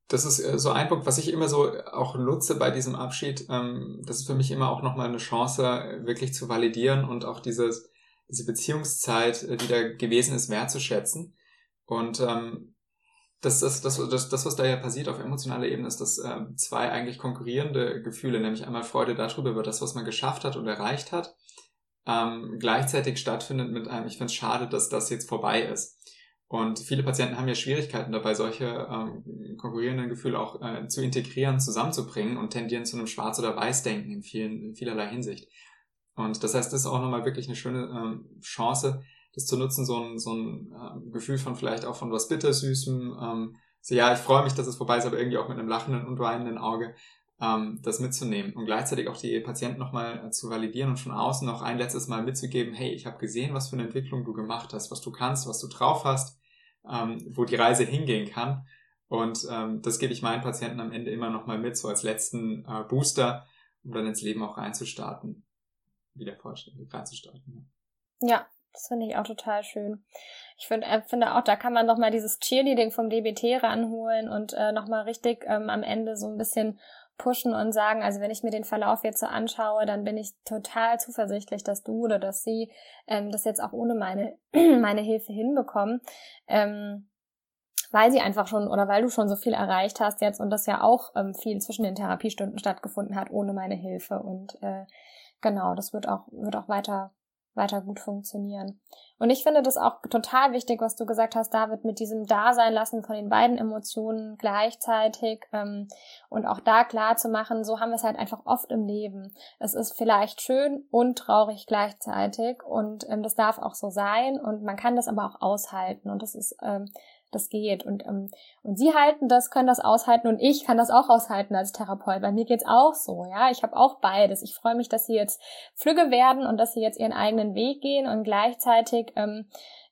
Das ist äh, so ein Punkt, was ich immer so auch nutze bei diesem Abschied. Ähm, das ist für mich immer auch nochmal eine Chance, wirklich zu validieren und auch dieses, diese Beziehungszeit, äh, die da gewesen ist, wertzuschätzen. Und ähm, das, das, das, das, das, was da ja passiert auf emotionaler Ebene, ist, dass äh, zwei eigentlich konkurrierende Gefühle, nämlich einmal Freude darüber, über das, was man geschafft hat und erreicht hat, ähm, gleichzeitig stattfindet mit einem, ich finde es schade, dass das jetzt vorbei ist. Und viele Patienten haben ja Schwierigkeiten dabei, solche ähm, konkurrierenden Gefühle auch äh, zu integrieren, zusammenzubringen und tendieren zu einem Schwarz- oder Weiß-Denken in, vielen, in vielerlei Hinsicht. Und das heißt, das ist auch nochmal wirklich eine schöne ähm, Chance, das zu nutzen, so ein, so ein ähm, Gefühl von vielleicht auch von was Bittersüßem. Ähm, so, ja, ich freue mich, dass es vorbei ist, aber irgendwie auch mit einem lachenden und weinenden Auge ähm, das mitzunehmen und gleichzeitig auch die Patienten nochmal äh, zu validieren und von außen noch ein letztes Mal mitzugeben, hey, ich habe gesehen, was für eine Entwicklung du gemacht hast, was du kannst, was du drauf hast, ähm, wo die Reise hingehen kann. Und ähm, das gebe ich meinen Patienten am Ende immer nochmal mit, so als letzten äh, Booster, um dann ins Leben auch reinzustarten wieder vollständig reinzustarten. Ja, ja das finde ich auch total schön. Ich find, äh, finde auch, da kann man nochmal dieses Cheerleading vom DBT ranholen und äh, nochmal richtig ähm, am Ende so ein bisschen pushen und sagen, also wenn ich mir den Verlauf jetzt so anschaue, dann bin ich total zuversichtlich, dass du oder dass sie ähm, das jetzt auch ohne meine, *clears throat* meine Hilfe hinbekommen. Ähm, weil sie einfach schon oder weil du schon so viel erreicht hast jetzt und das ja auch ähm, viel zwischen den Therapiestunden stattgefunden hat ohne meine Hilfe und äh, genau, das wird auch, wird auch weiter, weiter gut funktionieren. Und ich finde das auch total wichtig, was du gesagt hast, David, mit diesem Dasein lassen von den beiden Emotionen gleichzeitig ähm, und auch da klar zu machen, so haben wir es halt einfach oft im Leben. Es ist vielleicht schön und traurig gleichzeitig und ähm, das darf auch so sein und man kann das aber auch aushalten und das ist ähm, das geht. Und, ähm, und sie halten das, können das aushalten und ich kann das auch aushalten als Therapeut. Bei mir geht's auch so, ja. Ich habe auch beides. Ich freue mich, dass sie jetzt flügge werden und dass sie jetzt ihren eigenen Weg gehen und gleichzeitig ähm,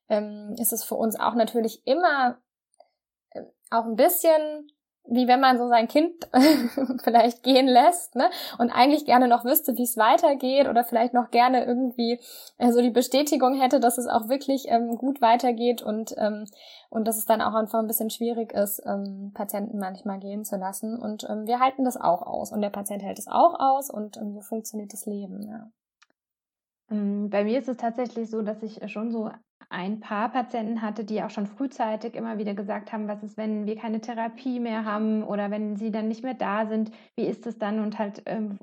ähm, ist es für uns auch natürlich immer äh, auch ein bisschen wie wenn man so sein Kind *laughs* vielleicht gehen lässt, ne? Und eigentlich gerne noch wüsste, wie es weitergeht oder vielleicht noch gerne irgendwie äh, so die Bestätigung hätte, dass es auch wirklich ähm, gut weitergeht und ähm, und dass es dann auch einfach ein bisschen schwierig ist, ähm, Patienten manchmal gehen zu lassen. Und ähm, wir halten das auch aus und der Patient hält es auch aus und ähm, so funktioniert das Leben. Ja. Ähm, bei mir ist es tatsächlich so, dass ich schon so ein paar Patienten hatte, die auch schon frühzeitig immer wieder gesagt haben, was ist, wenn wir keine Therapie mehr haben oder wenn sie dann nicht mehr da sind, wie ist es dann und halt ähm,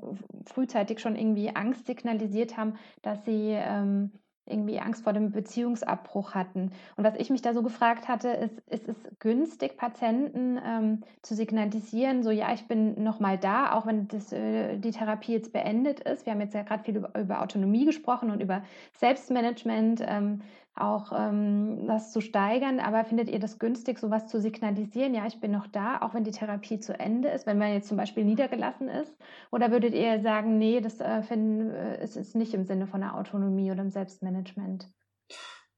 frühzeitig schon irgendwie Angst signalisiert haben, dass sie ähm, irgendwie Angst vor dem Beziehungsabbruch hatten. Und was ich mich da so gefragt hatte, ist, ist es günstig, Patienten ähm, zu signalisieren, so ja, ich bin nochmal da, auch wenn das, äh, die Therapie jetzt beendet ist. Wir haben jetzt ja gerade viel über, über, Autonomie gesprochen und über Selbstmanagement. Ähm, auch ähm, das zu steigern. Aber findet ihr das günstig, sowas zu signalisieren? Ja, ich bin noch da, auch wenn die Therapie zu Ende ist, wenn man jetzt zum Beispiel niedergelassen ist? Oder würdet ihr sagen, nee, das äh, finden, äh, es ist nicht im Sinne von der Autonomie oder im Selbstmanagement?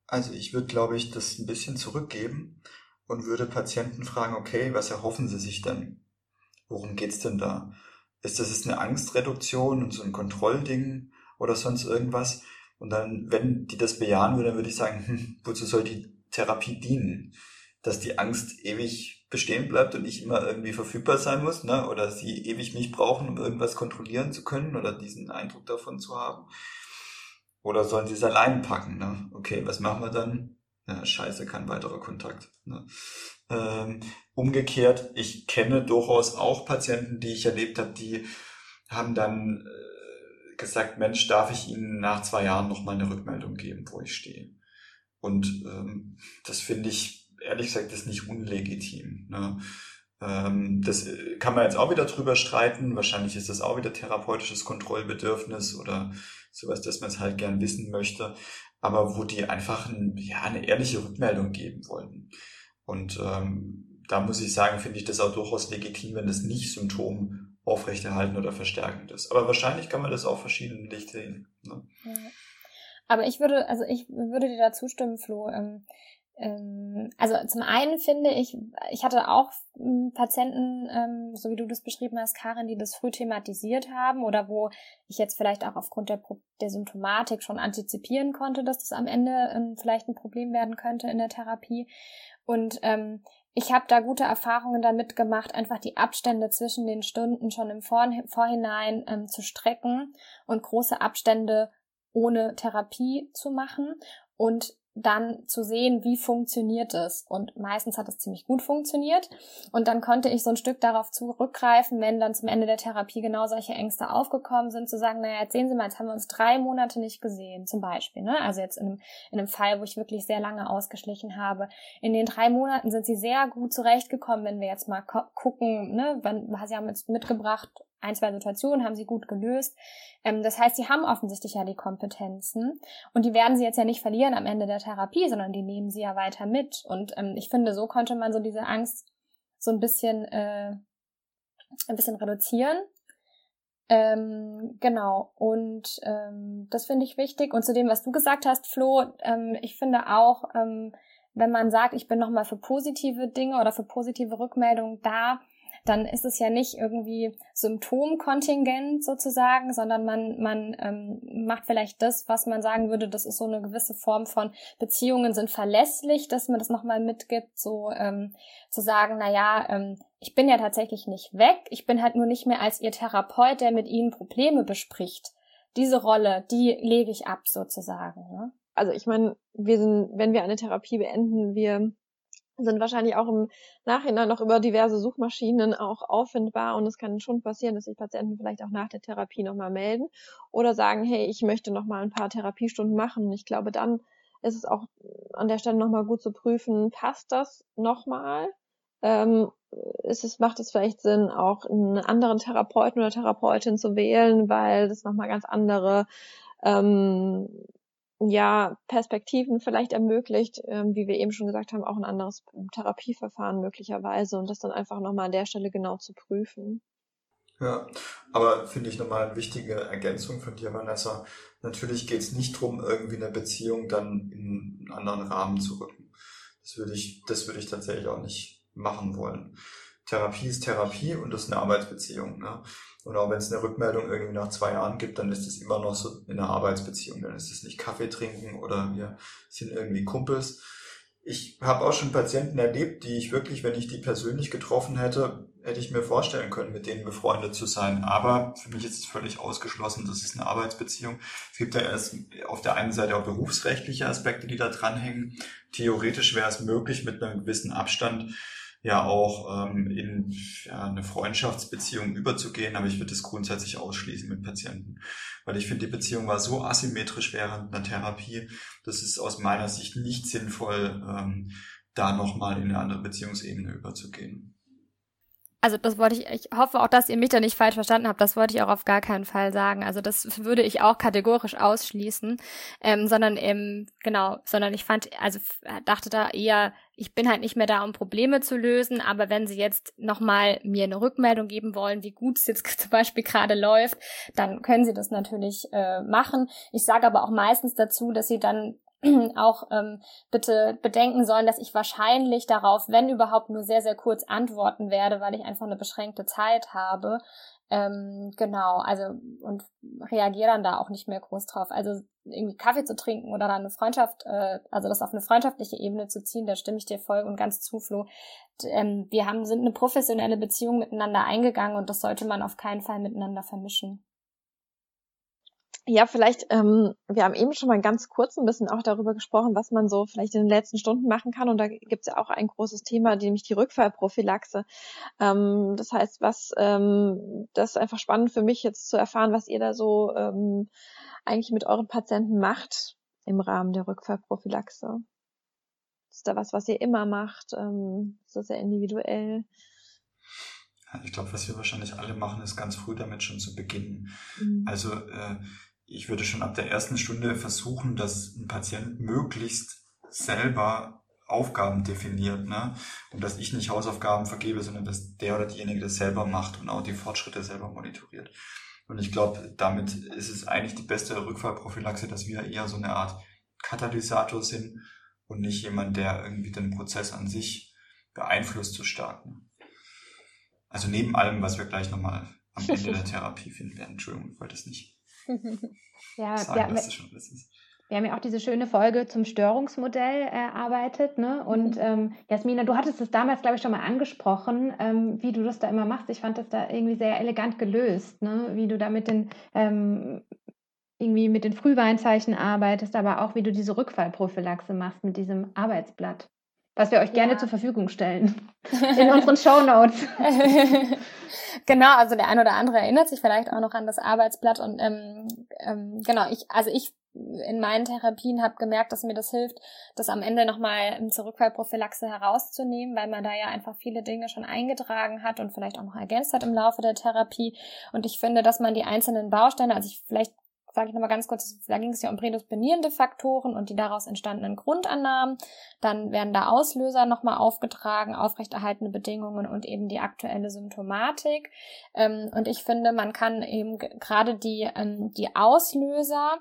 Also ich würde, glaube ich, das ein bisschen zurückgeben und würde Patienten fragen, okay, was erhoffen sie sich denn? Worum geht's denn da? Ist das jetzt eine Angstreduktion und so ein Kontrollding oder sonst irgendwas? Und dann, wenn die das bejahen würde, dann würde ich sagen, *laughs* hm, wozu soll die Therapie dienen? Dass die Angst ewig bestehen bleibt und ich immer irgendwie verfügbar sein muss, ne? oder sie ewig mich brauchen, um irgendwas kontrollieren zu können oder diesen Eindruck davon zu haben. Oder sollen sie es allein packen? Ne? Okay, was machen wir dann? Ja, scheiße, kein weiterer Kontakt. Ne? Ähm, umgekehrt, ich kenne durchaus auch Patienten, die ich erlebt habe, die haben dann äh, gesagt, Mensch, darf ich Ihnen nach zwei Jahren noch mal eine Rückmeldung geben, wo ich stehe. Und ähm, das finde ich ehrlich gesagt, das ist nicht unlegitim. Ne? Ähm, das kann man jetzt auch wieder drüber streiten. Wahrscheinlich ist das auch wieder therapeutisches Kontrollbedürfnis oder sowas, dass man es halt gern wissen möchte. Aber wo die einfach ein, ja, eine ehrliche Rückmeldung geben wollten. Und ähm, da muss ich sagen, finde ich das auch durchaus legitim, wenn das nicht Symptom aufrechterhalten oder verstärkend ist. Aber wahrscheinlich kann man das auch verschiedentlich sehen. Ne? Ja. Aber ich würde, also ich würde dir da zustimmen, Flo. Ähm, ähm, also zum einen finde ich, ich hatte auch hm, Patienten, ähm, so wie du das beschrieben hast, Karin, die das früh thematisiert haben oder wo ich jetzt vielleicht auch aufgrund der, der Symptomatik schon antizipieren konnte, dass das am Ende ähm, vielleicht ein Problem werden könnte in der Therapie. Und ähm, ich habe da gute Erfahrungen damit gemacht, einfach die Abstände zwischen den Stunden schon im Vorhinein ähm, zu strecken und große Abstände ohne Therapie zu machen. Und dann zu sehen, wie funktioniert es. Und meistens hat es ziemlich gut funktioniert. Und dann konnte ich so ein Stück darauf zurückgreifen, wenn dann zum Ende der Therapie genau solche Ängste aufgekommen sind, zu sagen, naja, jetzt sehen Sie mal, jetzt haben wir uns drei Monate nicht gesehen, zum Beispiel. Ne? Also jetzt in einem, in einem Fall, wo ich wirklich sehr lange ausgeschlichen habe. In den drei Monaten sind Sie sehr gut zurechtgekommen, wenn wir jetzt mal gucken, ne, Sie haben jetzt mitgebracht, ein, zwei Situationen haben sie gut gelöst. Ähm, das heißt, sie haben offensichtlich ja die Kompetenzen und die werden sie jetzt ja nicht verlieren am Ende der Therapie, sondern die nehmen sie ja weiter mit. Und ähm, ich finde, so konnte man so diese Angst so ein bisschen, äh, ein bisschen reduzieren. Ähm, genau, und ähm, das finde ich wichtig. Und zu dem, was du gesagt hast, Flo, ähm, ich finde auch, ähm, wenn man sagt, ich bin nochmal für positive Dinge oder für positive Rückmeldungen da, dann ist es ja nicht irgendwie Symptomkontingent sozusagen, sondern man, man ähm, macht vielleicht das, was man sagen würde, das ist so eine gewisse Form von Beziehungen sind verlässlich, dass man das nochmal mitgibt, so ähm, zu sagen, na ja, ähm, ich bin ja tatsächlich nicht weg, ich bin halt nur nicht mehr als ihr Therapeut, der mit ihnen Probleme bespricht. Diese Rolle, die lege ich ab sozusagen. Ne? Also ich meine, wir sind, wenn wir eine Therapie beenden, wir sind wahrscheinlich auch im Nachhinein noch über diverse Suchmaschinen auch auffindbar und es kann schon passieren, dass sich Patienten vielleicht auch nach der Therapie nochmal melden oder sagen, hey, ich möchte nochmal ein paar Therapiestunden machen. Ich glaube, dann ist es auch an der Stelle nochmal gut zu prüfen, passt das nochmal? Ähm, ist es, macht es vielleicht Sinn, auch einen anderen Therapeuten oder Therapeutin zu wählen, weil das nochmal ganz andere ähm, ja, Perspektiven vielleicht ermöglicht, ähm, wie wir eben schon gesagt haben, auch ein anderes Therapieverfahren möglicherweise und das dann einfach nochmal an der Stelle genau zu prüfen. Ja, aber finde ich nochmal eine wichtige Ergänzung von dir, Vanessa. Natürlich geht es nicht drum, irgendwie eine Beziehung dann in einen anderen Rahmen zu rücken. Das würde ich, das würde ich tatsächlich auch nicht machen wollen. Therapie ist Therapie und das ist eine Arbeitsbeziehung. Ne? Und auch wenn es eine Rückmeldung irgendwie nach zwei Jahren gibt, dann ist es immer noch so in einer Arbeitsbeziehung. Dann ist es nicht Kaffee trinken oder wir sind irgendwie Kumpels. Ich habe auch schon Patienten erlebt, die ich wirklich, wenn ich die persönlich getroffen hätte, hätte ich mir vorstellen können, mit denen befreundet zu sein. Aber für mich ist es völlig ausgeschlossen, das ist eine Arbeitsbeziehung. Es gibt ja erst auf der einen Seite auch berufsrechtliche Aspekte, die da dranhängen. Theoretisch wäre es möglich, mit einem gewissen Abstand ja auch ähm, in ja, eine Freundschaftsbeziehung überzugehen, aber ich würde das grundsätzlich ausschließen mit Patienten, weil ich finde, die Beziehung war so asymmetrisch während einer Therapie, das ist aus meiner Sicht nicht sinnvoll, ähm, da nochmal in eine andere Beziehungsebene überzugehen. Also das wollte ich, ich hoffe auch, dass ihr mich da nicht falsch verstanden habt, das wollte ich auch auf gar keinen Fall sagen. Also das würde ich auch kategorisch ausschließen, ähm, sondern eben, genau, sondern ich fand, also dachte da eher, ich bin halt nicht mehr da, um Probleme zu lösen, aber wenn sie jetzt nochmal mir eine Rückmeldung geben wollen, wie gut es jetzt *laughs* zum Beispiel gerade läuft, dann können sie das natürlich äh, machen. Ich sage aber auch meistens dazu, dass sie dann *clears throat* auch ähm, bitte bedenken sollen, dass ich wahrscheinlich darauf, wenn überhaupt, nur sehr, sehr kurz antworten werde, weil ich einfach eine beschränkte Zeit habe. Ähm, genau, also und reagiere dann da auch nicht mehr groß drauf. Also irgendwie Kaffee zu trinken oder dann eine Freundschaft, äh, also das auf eine freundschaftliche Ebene zu ziehen, da stimme ich dir voll und ganz zu, Flo. Ähm, wir haben, sind eine professionelle Beziehung miteinander eingegangen und das sollte man auf keinen Fall miteinander vermischen. Ja, vielleicht, ähm, wir haben eben schon mal ganz kurz ein bisschen auch darüber gesprochen, was man so vielleicht in den letzten Stunden machen kann. Und da gibt es ja auch ein großes Thema, nämlich die Rückfallprophylaxe. Ähm, das heißt, was ähm, das ist einfach spannend für mich jetzt zu erfahren, was ihr da so ähm, eigentlich mit euren Patienten macht im Rahmen der Rückfallprophylaxe. Ist da was, was ihr immer macht? Ähm, ist das sehr individuell? Ich glaube, was wir wahrscheinlich alle machen, ist ganz früh damit schon zu beginnen. Mhm. Also äh, ich würde schon ab der ersten Stunde versuchen, dass ein Patient möglichst selber Aufgaben definiert, ne? Und dass ich nicht Hausaufgaben vergebe, sondern dass der oder diejenige das selber macht und auch die Fortschritte selber monitoriert. Und ich glaube, damit ist es eigentlich die beste Rückfallprophylaxe, dass wir eher so eine Art Katalysator sind und nicht jemand, der irgendwie den Prozess an sich beeinflusst zu stark. Ne? Also neben allem, was wir gleich nochmal am Ende der *laughs* Therapie finden werden. Entschuldigung, ich wollte es nicht *laughs* ja, sagen, ja, schon alles ist. Wir haben ja auch diese schöne Folge zum Störungsmodell erarbeitet. Ne? Und mhm. ähm, Jasmina, du hattest es damals, glaube ich, schon mal angesprochen, ähm, wie du das da immer machst. Ich fand das da irgendwie sehr elegant gelöst, ne? wie du da mit den, ähm, irgendwie mit den Frühweinzeichen arbeitest, aber auch wie du diese Rückfallprophylaxe machst mit diesem Arbeitsblatt. Was wir euch gerne ja. zur Verfügung stellen. *laughs* In unseren Show Notes. *laughs* genau, also der ein oder andere erinnert sich vielleicht auch noch an das Arbeitsblatt und ähm, ähm, genau, ich, also ich in meinen Therapien habe gemerkt, dass mir das hilft, das am Ende nochmal zur Rückfallprophylaxe herauszunehmen, weil man da ja einfach viele Dinge schon eingetragen hat und vielleicht auch noch ergänzt hat im Laufe der Therapie. Und ich finde, dass man die einzelnen Bausteine, also ich vielleicht sage ich nochmal ganz kurz, da ging es ja um prädisponierende Faktoren und die daraus entstandenen Grundannahmen. Dann werden da Auslöser nochmal aufgetragen, aufrechterhaltene Bedingungen und eben die aktuelle Symptomatik. Ähm, und ich finde, man kann eben gerade die, ähm, die Auslöser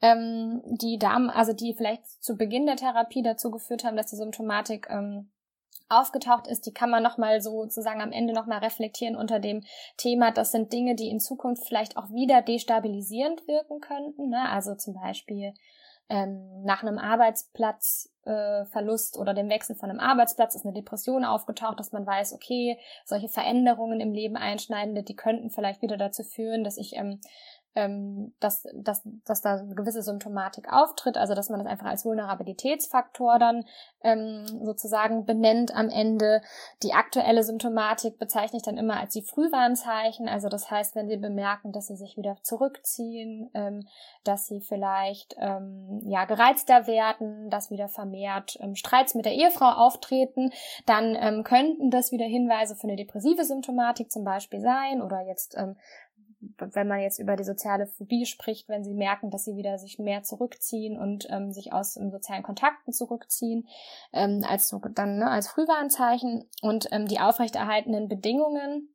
ähm, die Damen, also die vielleicht zu Beginn der Therapie dazu geführt haben, dass die Symptomatik ähm, aufgetaucht ist, die kann man nochmal so sozusagen am Ende nochmal reflektieren unter dem Thema, das sind Dinge, die in Zukunft vielleicht auch wieder destabilisierend wirken könnten. Ne? Also zum Beispiel ähm, nach einem Arbeitsplatzverlust äh, oder dem Wechsel von einem Arbeitsplatz ist eine Depression aufgetaucht, dass man weiß, okay, solche Veränderungen im Leben einschneidende, die könnten vielleicht wieder dazu führen, dass ich ähm, ähm, dass, dass, dass da eine gewisse Symptomatik auftritt, also dass man das einfach als Vulnerabilitätsfaktor dann ähm, sozusagen benennt am Ende. Die aktuelle Symptomatik bezeichne ich dann immer als die Frühwarnzeichen, also das heißt, wenn Sie bemerken, dass Sie sich wieder zurückziehen, ähm, dass Sie vielleicht ähm, ja gereizter werden, dass wieder vermehrt ähm, Streits mit der Ehefrau auftreten, dann ähm, könnten das wieder Hinweise für eine depressive Symptomatik zum Beispiel sein oder jetzt ähm, wenn man jetzt über die soziale Phobie spricht, wenn sie merken, dass sie wieder sich mehr zurückziehen und ähm, sich aus ähm, sozialen Kontakten zurückziehen, ähm, als so, dann ne, als Frühwarnzeichen und ähm, die aufrechterhaltenen Bedingungen.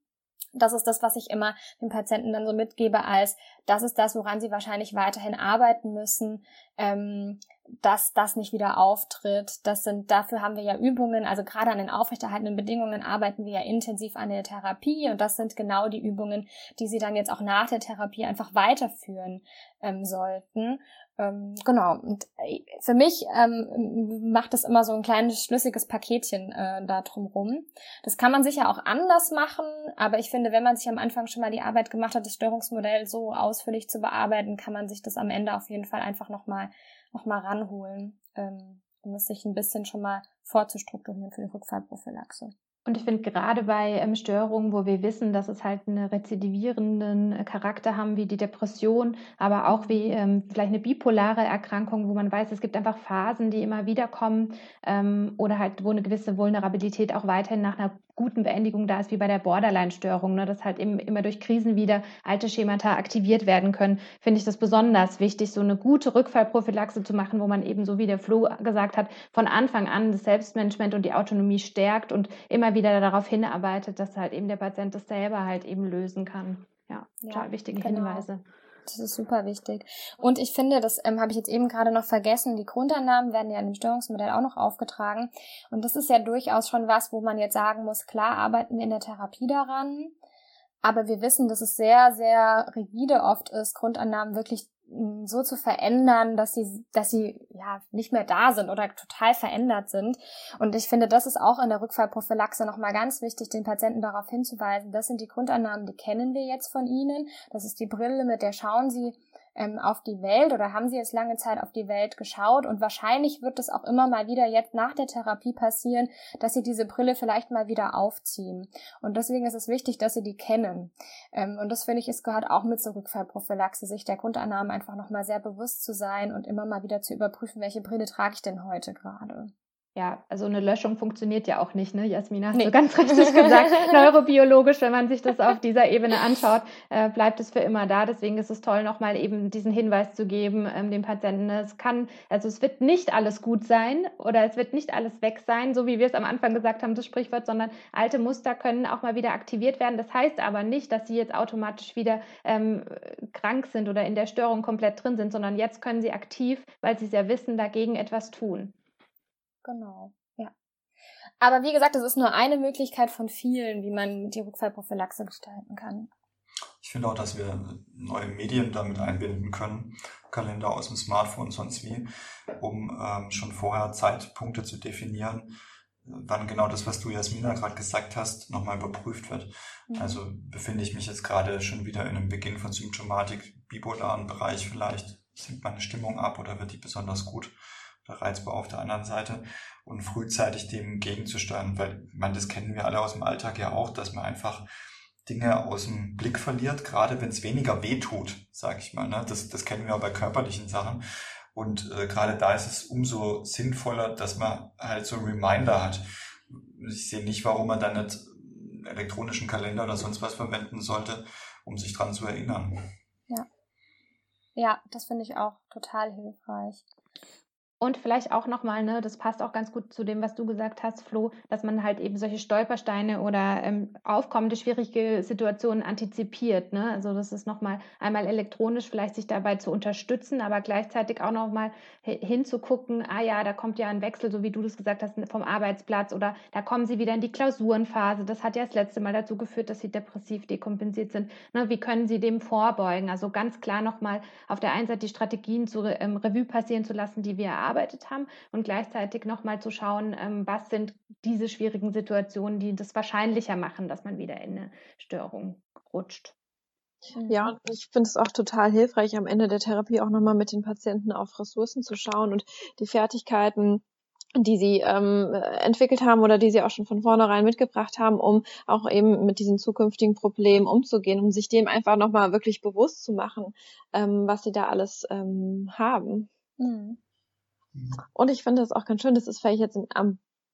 Das ist das, was ich immer den Patienten dann so mitgebe, als das ist das, woran sie wahrscheinlich weiterhin arbeiten müssen, ähm, dass das nicht wieder auftritt. Das sind, dafür haben wir ja Übungen, also gerade an den aufrechterhaltenen Bedingungen arbeiten wir ja intensiv an der Therapie und das sind genau die Übungen, die sie dann jetzt auch nach der Therapie einfach weiterführen ähm, sollten. Ähm, genau. Und äh, für mich ähm, macht das immer so ein kleines schlüssiges Paketchen äh, da drumrum. Das kann man sicher auch anders machen, aber ich finde, wenn man sich am Anfang schon mal die Arbeit gemacht hat, das Störungsmodell so ausführlich zu bearbeiten, kann man sich das am Ende auf jeden Fall einfach nochmal noch mal ranholen, ähm, um es sich ein bisschen schon mal vorzustrukturieren für die Rückfallprophylaxe. Und ich finde gerade bei ähm, Störungen, wo wir wissen, dass es halt einen rezidivierenden äh, Charakter haben, wie die Depression, aber auch wie ähm, vielleicht eine bipolare Erkrankung, wo man weiß, es gibt einfach Phasen, die immer wieder kommen ähm, oder halt, wo eine gewisse Vulnerabilität auch weiterhin nach einer guten Beendigung da ist, wie bei der Borderline-Störung, ne, dass halt eben immer durch Krisen wieder alte Schemata aktiviert werden können, finde ich das besonders wichtig, so eine gute Rückfallprophylaxe zu machen, wo man eben, so wie der Flo gesagt hat, von Anfang an das Selbstmanagement und die Autonomie stärkt und immer wieder darauf hinarbeitet, dass halt eben der Patient das selber halt eben lösen kann. Ja, ja, wichtige genau. Hinweise. Das ist super wichtig. Und ich finde, das ähm, habe ich jetzt eben gerade noch vergessen, die Grundannahmen werden ja in dem Störungsmodell auch noch aufgetragen. Und das ist ja durchaus schon was, wo man jetzt sagen muss, klar arbeiten wir in der Therapie daran. Aber wir wissen, dass es sehr, sehr rigide oft ist, Grundannahmen wirklich so zu verändern, dass sie, dass sie ja nicht mehr da sind oder total verändert sind. Und ich finde, das ist auch in der Rückfallprophylaxe nochmal ganz wichtig, den Patienten darauf hinzuweisen. Das sind die Grundannahmen, die kennen wir jetzt von ihnen. Das ist die Brille, mit der schauen sie ähm, auf die Welt oder haben sie jetzt lange Zeit auf die Welt geschaut und wahrscheinlich wird es auch immer mal wieder jetzt nach der Therapie passieren, dass sie diese Brille vielleicht mal wieder aufziehen. Und deswegen ist es wichtig, dass sie die kennen. Ähm, und das finde ich, es gehört auch mit zur Rückfallprophylaxe, sich der Grundannahmen einfach nochmal sehr bewusst zu sein und immer mal wieder zu überprüfen, welche Brille trage ich denn heute gerade. Ja, also eine Löschung funktioniert ja auch nicht, ne? Jasmina, hast nee. du ganz richtig *laughs* gesagt. Neurobiologisch, wenn man sich das auf dieser Ebene anschaut, äh, bleibt es für immer da. Deswegen ist es toll, nochmal eben diesen Hinweis zu geben, ähm, dem Patienten. Es kann, also es wird nicht alles gut sein oder es wird nicht alles weg sein, so wie wir es am Anfang gesagt haben, das Sprichwort, sondern alte Muster können auch mal wieder aktiviert werden. Das heißt aber nicht, dass sie jetzt automatisch wieder ähm, krank sind oder in der Störung komplett drin sind, sondern jetzt können sie aktiv, weil sie es ja wissen, dagegen etwas tun. Genau, ja. Aber wie gesagt, das ist nur eine Möglichkeit von vielen, wie man die Rückfallprophylaxe gestalten kann. Ich finde auch, dass wir neue Medien damit einbinden können, Kalender aus dem Smartphone, sonst wie, um ähm, schon vorher Zeitpunkte zu definieren, wann genau das, was du Jasmina gerade gesagt hast, nochmal überprüft wird. Mhm. Also befinde ich mich jetzt gerade schon wieder in einem Beginn von Symptomatik, bipolaren Bereich vielleicht, sinkt meine Stimmung ab oder wird die besonders gut? Reizbar auf der anderen Seite und frühzeitig dem gegenzusteuern, weil meine, das kennen wir alle aus dem Alltag ja auch, dass man einfach Dinge aus dem Blick verliert, gerade wenn es weniger weh tut, sage ich mal. Ne? Das, das kennen wir auch bei körperlichen Sachen. Und äh, gerade da ist es umso sinnvoller, dass man halt so einen Reminder hat. Ich sehe nicht, warum man dann nicht einen elektronischen Kalender oder sonst was verwenden sollte, um sich dran zu erinnern. Ja. Ja, das finde ich auch total hilfreich. Und vielleicht auch nochmal, ne, das passt auch ganz gut zu dem, was du gesagt hast, Flo, dass man halt eben solche Stolpersteine oder ähm, aufkommende schwierige Situationen antizipiert. Ne? Also das ist nochmal einmal elektronisch vielleicht sich dabei zu unterstützen, aber gleichzeitig auch nochmal hinzugucken, ah ja, da kommt ja ein Wechsel, so wie du das gesagt hast, vom Arbeitsplatz oder da kommen sie wieder in die Klausurenphase. Das hat ja das letzte Mal dazu geführt, dass sie depressiv dekompensiert sind. Ne? Wie können sie dem vorbeugen? Also ganz klar nochmal auf der einen Seite die Strategien zu ähm, Revue passieren zu lassen, die wir erarbeiten gearbeitet haben und gleichzeitig nochmal zu schauen, ähm, was sind diese schwierigen Situationen, die das wahrscheinlicher machen, dass man wieder in eine Störung rutscht. Ja, und ich finde es auch total hilfreich, am Ende der Therapie auch nochmal mit den Patienten auf Ressourcen zu schauen und die Fertigkeiten die sie ähm, entwickelt haben oder die sie auch schon von vornherein mitgebracht haben, um auch eben mit diesen zukünftigen Problemen umzugehen, um sich dem einfach nochmal wirklich bewusst zu machen, ähm, was sie da alles ähm, haben. Mhm. Und ich finde das auch ganz schön, das ist vielleicht jetzt in,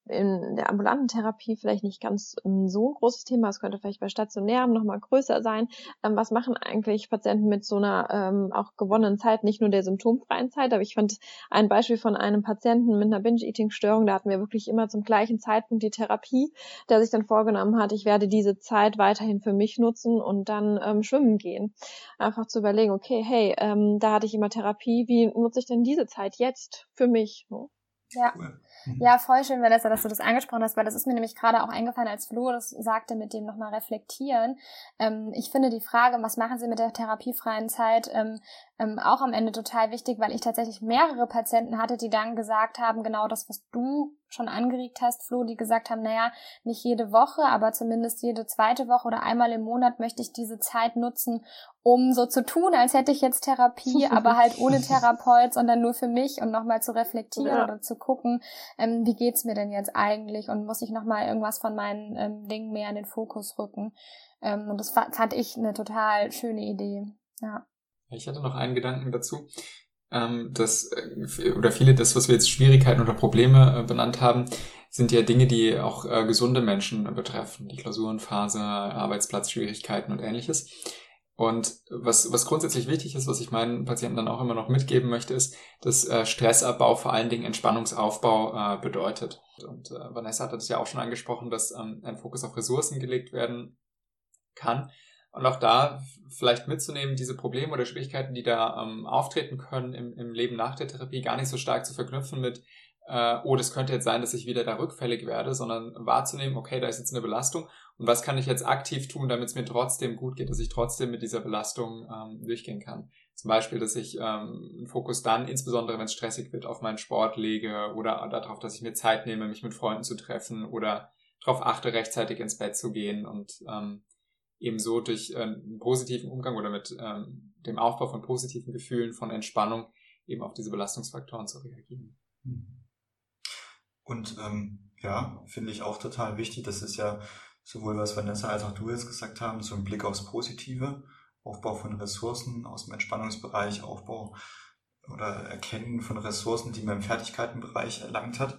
in der ambulanten Therapie vielleicht nicht ganz ähm, so ein großes Thema. Es könnte vielleicht bei stationärem nochmal größer sein. Ähm, was machen eigentlich Patienten mit so einer ähm, auch gewonnenen Zeit, nicht nur der symptomfreien Zeit, aber ich fand ein Beispiel von einem Patienten mit einer Binge-Eating-Störung, da hatten wir wirklich immer zum gleichen Zeitpunkt die Therapie, der sich dann vorgenommen hat, ich werde diese Zeit weiterhin für mich nutzen und dann ähm, schwimmen gehen. Einfach zu überlegen, okay, hey, ähm, da hatte ich immer Therapie, wie nutze ich denn diese Zeit jetzt für mich? Ja. Cool. Mhm. Ja, voll schön, Vanessa, dass du das angesprochen hast, weil das ist mir nämlich gerade auch eingefallen, als Flo das sagte, mit dem nochmal reflektieren. Ähm, ich finde die Frage, was machen Sie mit der therapiefreien Zeit, ähm, ähm, auch am Ende total wichtig, weil ich tatsächlich mehrere Patienten hatte, die dann gesagt haben, genau das, was du schon angeregt hast, Flo, die gesagt haben, naja, nicht jede Woche, aber zumindest jede zweite Woche oder einmal im Monat möchte ich diese Zeit nutzen, um so zu tun, als hätte ich jetzt Therapie, *laughs* aber halt ohne Therapeut, sondern nur für mich und nochmal zu reflektieren ja. oder zu gucken, ähm, wie geht's mir denn jetzt eigentlich und muss ich nochmal irgendwas von meinen ähm, Dingen mehr in den Fokus rücken. Ähm, und das fand ich eine total schöne Idee. Ja. Ich hatte noch einen Gedanken dazu. Ähm, dass, äh, oder viele, das, was wir jetzt Schwierigkeiten oder Probleme äh, benannt haben, sind ja Dinge, die auch äh, gesunde Menschen betreffen. Die Klausurenphase, Arbeitsplatzschwierigkeiten und ähnliches. Und was, was grundsätzlich wichtig ist, was ich meinen Patienten dann auch immer noch mitgeben möchte, ist, dass äh, Stressabbau vor allen Dingen Entspannungsaufbau äh, bedeutet. Und äh, Vanessa hat das ja auch schon angesprochen, dass ähm, ein Fokus auf Ressourcen gelegt werden kann. Und auch da vielleicht mitzunehmen, diese Probleme oder Schwierigkeiten, die da ähm, auftreten können im, im Leben nach der Therapie, gar nicht so stark zu verknüpfen mit, äh, oh, das könnte jetzt sein, dass ich wieder da rückfällig werde, sondern wahrzunehmen, okay, da ist jetzt eine Belastung und was kann ich jetzt aktiv tun, damit es mir trotzdem gut geht, dass ich trotzdem mit dieser Belastung ähm, durchgehen kann. Zum Beispiel, dass ich ähm, Fokus dann, insbesondere wenn es stressig wird, auf meinen Sport lege oder darauf, dass ich mir Zeit nehme, mich mit Freunden zu treffen oder darauf achte, rechtzeitig ins Bett zu gehen und ähm, ebenso durch äh, einen positiven Umgang oder mit ähm, dem Aufbau von positiven Gefühlen, von Entspannung eben auf diese Belastungsfaktoren zu reagieren. Mhm. Und ähm, ja, finde ich auch total wichtig. Das ist ja sowohl was Vanessa als auch du jetzt gesagt haben, so ein Blick aufs Positive, Aufbau von Ressourcen aus dem Entspannungsbereich, Aufbau oder Erkennen von Ressourcen, die man im Fertigkeitenbereich erlangt hat.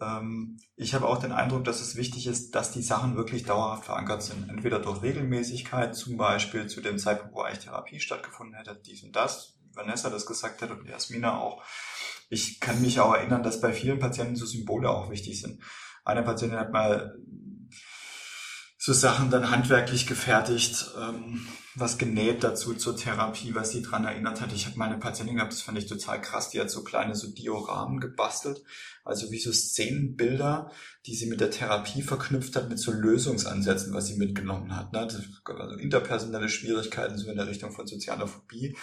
Ähm, ich habe auch den Eindruck, dass es wichtig ist, dass die Sachen wirklich dauerhaft verankert sind. Entweder durch Regelmäßigkeit, zum Beispiel zu dem Zeitpunkt, wo eigentlich Therapie stattgefunden hätte, dies und das, Vanessa das gesagt hat und Jasmina auch. Ich kann mich auch erinnern, dass bei vielen Patienten so Symbole auch wichtig sind. Eine Patientin hat mal so Sachen dann handwerklich gefertigt, ähm, was genäht dazu zur Therapie, was sie dran erinnert hat. Ich habe meine Patientin gehabt, das fand ich total krass, die hat so kleine so Dioramen gebastelt, also wie so Szenenbilder, die sie mit der Therapie verknüpft hat, mit so Lösungsansätzen, was sie mitgenommen hat. Ne? Also interpersonelle Schwierigkeiten, so in der Richtung von sozialer Phobie.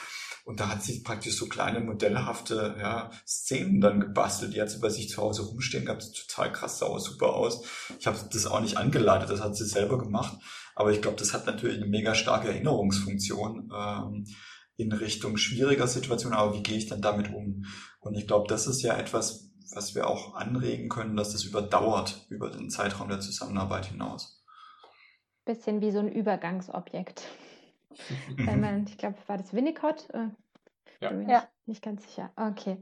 Und da hat sie praktisch so kleine modellhafte ja, Szenen dann gebastelt. Die hat sie bei sich zu Hause rumstehen gehabt. Total krass, auch super aus. Ich habe das auch nicht angeleitet, das hat sie selber gemacht. Aber ich glaube, das hat natürlich eine mega starke Erinnerungsfunktion ähm, in Richtung schwieriger Situationen. Aber wie gehe ich dann damit um? Und ich glaube, das ist ja etwas, was wir auch anregen können, dass das überdauert über den Zeitraum der Zusammenarbeit hinaus. Bisschen wie so ein Übergangsobjekt. *laughs* Wenn man, ich glaube, war das Winnicott? Äh, ja. Bin mir ja. Nicht, nicht ganz sicher. Okay.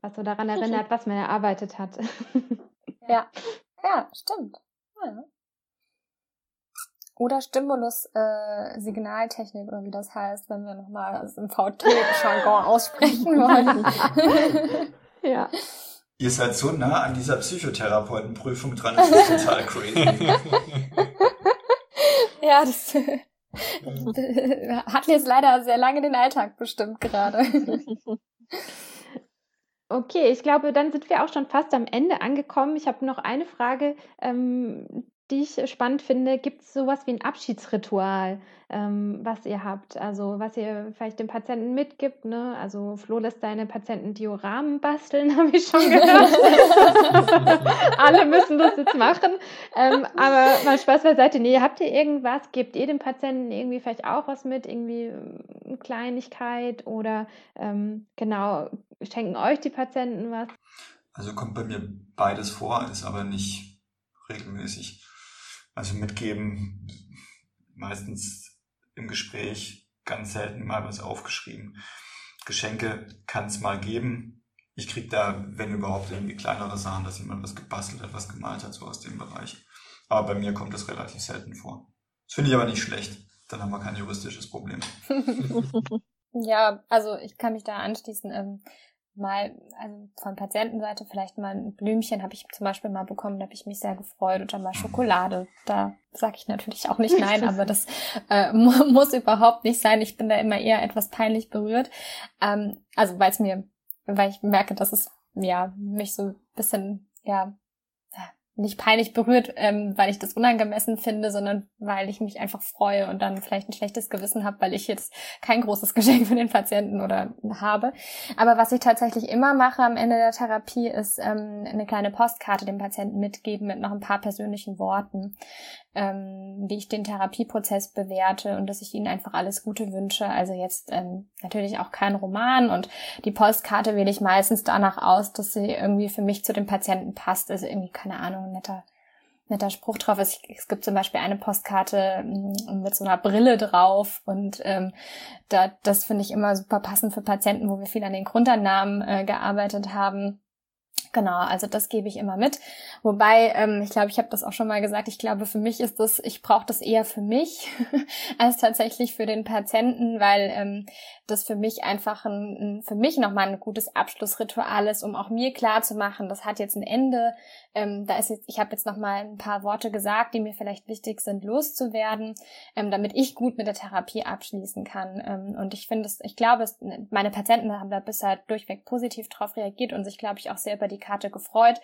Was so daran erinnert, was man erarbeitet hat. *laughs* ja. Ja, stimmt. Ja. Oder Stimulus-Signaltechnik äh, oder wie das heißt, wenn wir nochmal das im VT-Jargon *laughs* aussprechen wollen. ja. Ihr seid so nah an dieser Psychotherapeutenprüfung dran, das ist total crazy. ja, das *laughs* Hat jetzt leider sehr lange den Alltag bestimmt gerade. *laughs* Okay, ich glaube, dann sind wir auch schon fast am Ende angekommen. Ich habe noch eine Frage, ähm, die ich spannend finde. Gibt es sowas wie ein Abschiedsritual, ähm, was ihr habt? Also was ihr vielleicht dem Patienten mitgibt? Ne? Also Flo lässt deine Patienten Dioramen basteln, *laughs* habe ich schon gehört. *laughs* Alle müssen das jetzt machen. Ähm, aber mal Spaß beiseite. Nee, habt ihr irgendwas? Gebt ihr dem Patienten irgendwie vielleicht auch was mit? Irgendwie eine ähm, Kleinigkeit oder ähm, genau, schenken euch die Patienten was? Also kommt bei mir beides vor, ist aber nicht regelmäßig. Also mitgeben, meistens im Gespräch, ganz selten mal was aufgeschrieben. Geschenke kann es mal geben. Ich krieg da, wenn überhaupt, irgendwie kleinere Sachen, dass jemand was gebastelt hat, was gemalt hat, so aus dem Bereich. Aber bei mir kommt das relativ selten vor. Das finde ich aber nicht schlecht. Dann haben wir kein juristisches Problem. *laughs* *laughs* ja, also ich kann mich da anschließen. Mal, also von Patientenseite vielleicht mal ein Blümchen habe ich zum Beispiel mal bekommen, da habe ich mich sehr gefreut oder mal Schokolade. Da sage ich natürlich auch nicht nein, aber das äh, *laughs* muss überhaupt nicht sein. Ich bin da immer eher etwas peinlich berührt. Ähm, also weil es mir, weil ich merke, dass es ja mich so bisschen ja nicht peinlich berührt, ähm, weil ich das unangemessen finde, sondern weil ich mich einfach freue und dann vielleicht ein schlechtes Gewissen habe, weil ich jetzt kein großes *laughs* Geschenk für den Patienten oder habe. Aber was ich tatsächlich immer mache am Ende der Therapie, ist ähm, eine kleine Postkarte dem Patienten mitgeben mit noch ein paar persönlichen Worten ähm, wie ich den Therapieprozess bewerte und dass ich ihnen einfach alles Gute wünsche. Also jetzt ähm, natürlich auch kein Roman und die Postkarte wähle ich meistens danach aus, dass sie irgendwie für mich zu dem Patienten passt. Also irgendwie, keine Ahnung, ein netter, netter Spruch drauf ist. Es gibt zum Beispiel eine Postkarte mm, mit so einer Brille drauf und ähm, da, das finde ich immer super passend für Patienten, wo wir viel an den Grundannahmen äh, gearbeitet haben Genau, also das gebe ich immer mit. Wobei, ähm, ich glaube, ich habe das auch schon mal gesagt, ich glaube, für mich ist das, ich brauche das eher für mich *laughs* als tatsächlich für den Patienten, weil ähm, das für mich einfach ein, für mich nochmal ein gutes Abschlussritual ist, um auch mir klar zu machen, das hat jetzt ein Ende. Ähm, da ist jetzt, ich habe jetzt nochmal ein paar Worte gesagt, die mir vielleicht wichtig sind, loszuwerden, ähm, damit ich gut mit der Therapie abschließen kann. Ähm, und ich finde es, ich glaube, meine Patienten haben da bisher durchweg positiv drauf reagiert und sich, glaube ich, auch sehr über die Karte gefreut.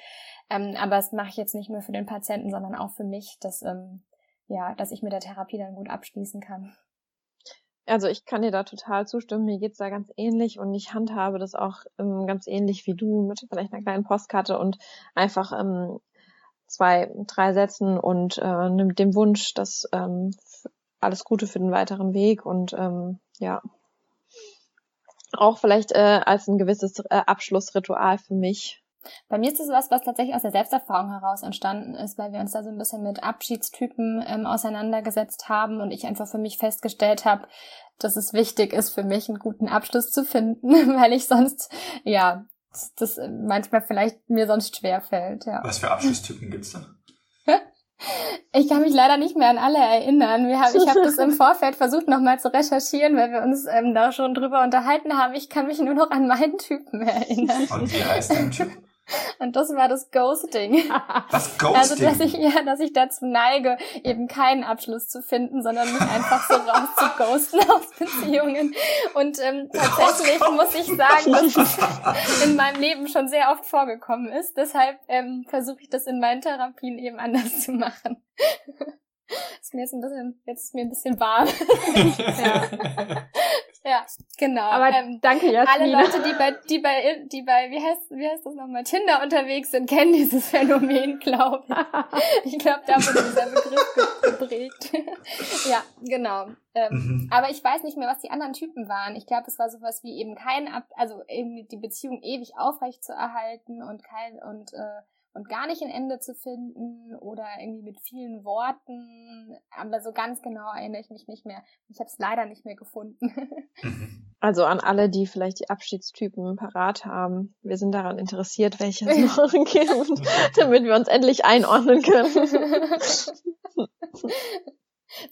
Ähm, aber das mache ich jetzt nicht nur für den Patienten, sondern auch für mich, dass, ähm, ja, dass ich mit der Therapie dann gut abschließen kann. Also ich kann dir da total zustimmen. Mir geht's da ganz ähnlich und ich handhabe das auch ähm, ganz ähnlich wie du mit vielleicht einer kleinen Postkarte und einfach ähm, zwei, drei Sätzen und äh, dem Wunsch, dass ähm, alles Gute für den weiteren Weg und ähm, ja auch vielleicht äh, als ein gewisses äh, Abschlussritual für mich. Bei mir ist es was, was tatsächlich aus der Selbsterfahrung heraus entstanden ist, weil wir uns da so ein bisschen mit Abschiedstypen ähm, auseinandergesetzt haben und ich einfach für mich festgestellt habe, dass es wichtig ist für mich, einen guten Abschluss zu finden, *laughs* weil ich sonst ja das manchmal vielleicht mir sonst schwer fällt. Ja. Was für Abschlusstypen gibt's denn? *laughs* Ich kann mich leider nicht mehr an alle erinnern. Wir haben, ich habe das im *laughs* Vorfeld versucht nochmal zu recherchieren, weil wir uns ähm, da schon drüber unterhalten haben. Ich kann mich nur noch an meinen Typen erinnern. Und wie heißt dein Typ? Und das war das Ghosting. *laughs* Was Ghosting? Also, dass ich, ja, dass ich dazu neige, eben keinen Abschluss zu finden, sondern mich einfach so raus zu ghosten aus Beziehungen. Und ähm, tatsächlich muss ich sagen, dass das in meinem Leben schon sehr oft vorgekommen ist. Deshalb ähm, versuche ich das in meinen Therapien eben anders zu machen. *laughs* ist mir jetzt ein bisschen, jetzt ist mir ein bisschen warm. *laughs* ja. ja, genau. Aber ähm, danke, Jasmina. Alle Leute, die bei, die bei, die bei, wie heißt, wie heißt das nochmal, Tinder unterwegs sind, kennen dieses Phänomen, glaube ich. *laughs* Ich glaube, da wurde dieser Begriff geprägt. ja, genau. Ähm, mhm. Aber ich weiß nicht mehr, was die anderen Typen waren. Ich glaube, es war sowas wie eben kein Ab, also eben die Beziehung ewig aufrecht zu erhalten und kein, und, äh, und gar nicht ein Ende zu finden oder irgendwie mit vielen Worten. Aber so ganz genau erinnere ich mich nicht mehr. Ich habe es leider nicht mehr gefunden. *laughs* Mhm. Also an alle, die vielleicht die Abschiedstypen parat haben. Wir sind daran interessiert, welche es *laughs* noch gibt, *laughs* damit wir uns endlich einordnen können.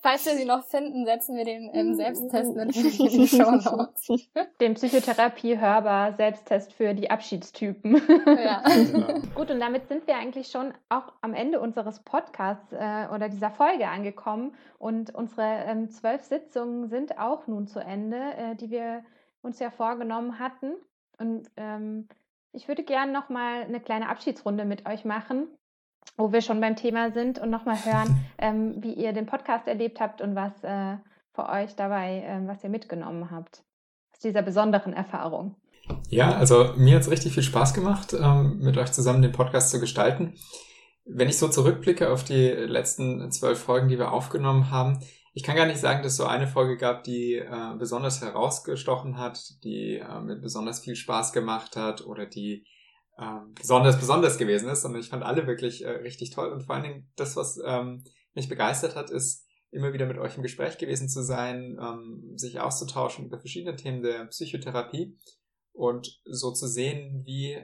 Falls wir sie noch finden, setzen wir den ähm, Selbsttest natürlich *laughs* in die Show Notes. *laughs* Den Psychotherapie-Hörbar Selbsttest für die Abschiedstypen. Ja. *laughs* Gut, und damit sind wir eigentlich schon auch am Ende unseres Podcasts äh, oder dieser Folge angekommen. Und unsere ähm, zwölf Sitzungen sind auch nun zu Ende, äh, die wir uns ja vorgenommen hatten. Und ähm, ich würde gerne nochmal eine kleine Abschiedsrunde mit euch machen wo wir schon beim Thema sind und nochmal hören, *laughs* ähm, wie ihr den Podcast erlebt habt und was äh, für euch dabei, äh, was ihr mitgenommen habt aus dieser besonderen Erfahrung. Ja, also mir hat es richtig viel Spaß gemacht, ähm, mit euch zusammen den Podcast zu gestalten. Wenn ich so zurückblicke auf die letzten zwölf Folgen, die wir aufgenommen haben, ich kann gar nicht sagen, dass es so eine Folge gab, die äh, besonders herausgestochen hat, die äh, mit besonders viel Spaß gemacht hat oder die ähm, besonders besonders gewesen ist, sondern ich fand alle wirklich äh, richtig toll und vor allen Dingen das, was ähm, mich begeistert hat, ist immer wieder mit euch im Gespräch gewesen zu sein, ähm, sich auszutauschen über verschiedene Themen der Psychotherapie und so zu sehen, wie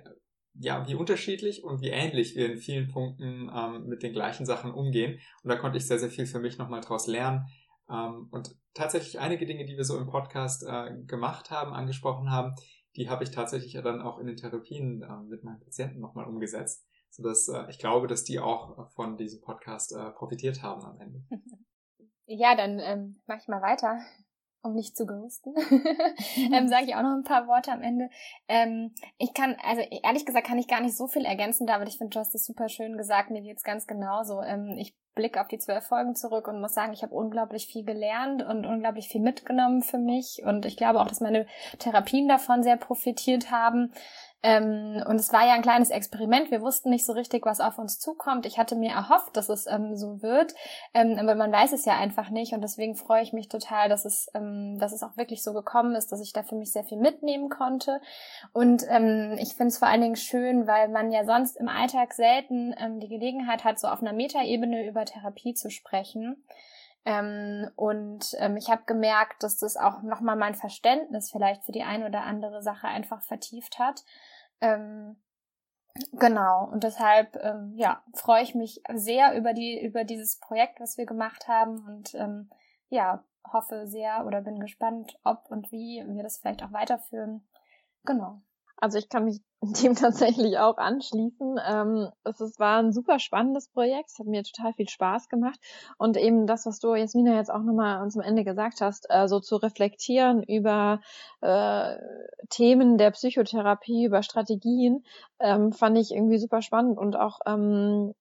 ja, wie unterschiedlich und wie ähnlich wir in vielen Punkten ähm, mit den gleichen Sachen umgehen. Und da konnte ich sehr, sehr viel für mich nochmal draus lernen. Ähm, und tatsächlich einige Dinge, die wir so im Podcast äh, gemacht haben, angesprochen haben, die habe ich tatsächlich dann auch in den Therapien äh, mit meinen Patienten nochmal umgesetzt, sodass äh, ich glaube, dass die auch von diesem Podcast äh, profitiert haben am Ende. *laughs* Ja, dann ähm, mache ich mal weiter, um nicht zu ghosten. *laughs* ähm, Sage ich auch noch ein paar Worte am Ende. Ähm, ich kann, also ehrlich gesagt, kann ich gar nicht so viel ergänzen, David. Ich finde, du hast das super schön gesagt. Mir geht's ganz genauso. Ähm, ich blicke auf die zwölf Folgen zurück und muss sagen, ich habe unglaublich viel gelernt und unglaublich viel mitgenommen für mich. Und ich glaube auch, dass meine Therapien davon sehr profitiert haben. Ähm, und es war ja ein kleines Experiment. Wir wussten nicht so richtig, was auf uns zukommt. Ich hatte mir erhofft, dass es ähm, so wird, ähm, aber man weiß es ja einfach nicht. Und deswegen freue ich mich total, dass es, ähm, dass es auch wirklich so gekommen ist, dass ich da für mich sehr viel mitnehmen konnte. Und ähm, ich finde es vor allen Dingen schön, weil man ja sonst im Alltag selten ähm, die Gelegenheit hat, so auf einer Metaebene über Therapie zu sprechen. Ähm, und ähm, ich habe gemerkt, dass das auch nochmal mein Verständnis vielleicht für die eine oder andere Sache einfach vertieft hat. Ähm, genau. Und deshalb, ähm, ja, freue ich mich sehr über die, über dieses Projekt, was wir gemacht haben und ähm, ja, hoffe sehr oder bin gespannt, ob und wie wir das vielleicht auch weiterführen. Genau. Also ich kann mich *laughs* dem tatsächlich auch anschließen. Ähm, es, es war ein super spannendes Projekt. Es hat mir total viel Spaß gemacht. Und eben das, was du, Jasmina, jetzt auch nochmal zum Ende gesagt hast, äh, so zu reflektieren über äh, Themen der Psychotherapie, über Strategien, ähm, fand ich irgendwie super spannend und auch ähm,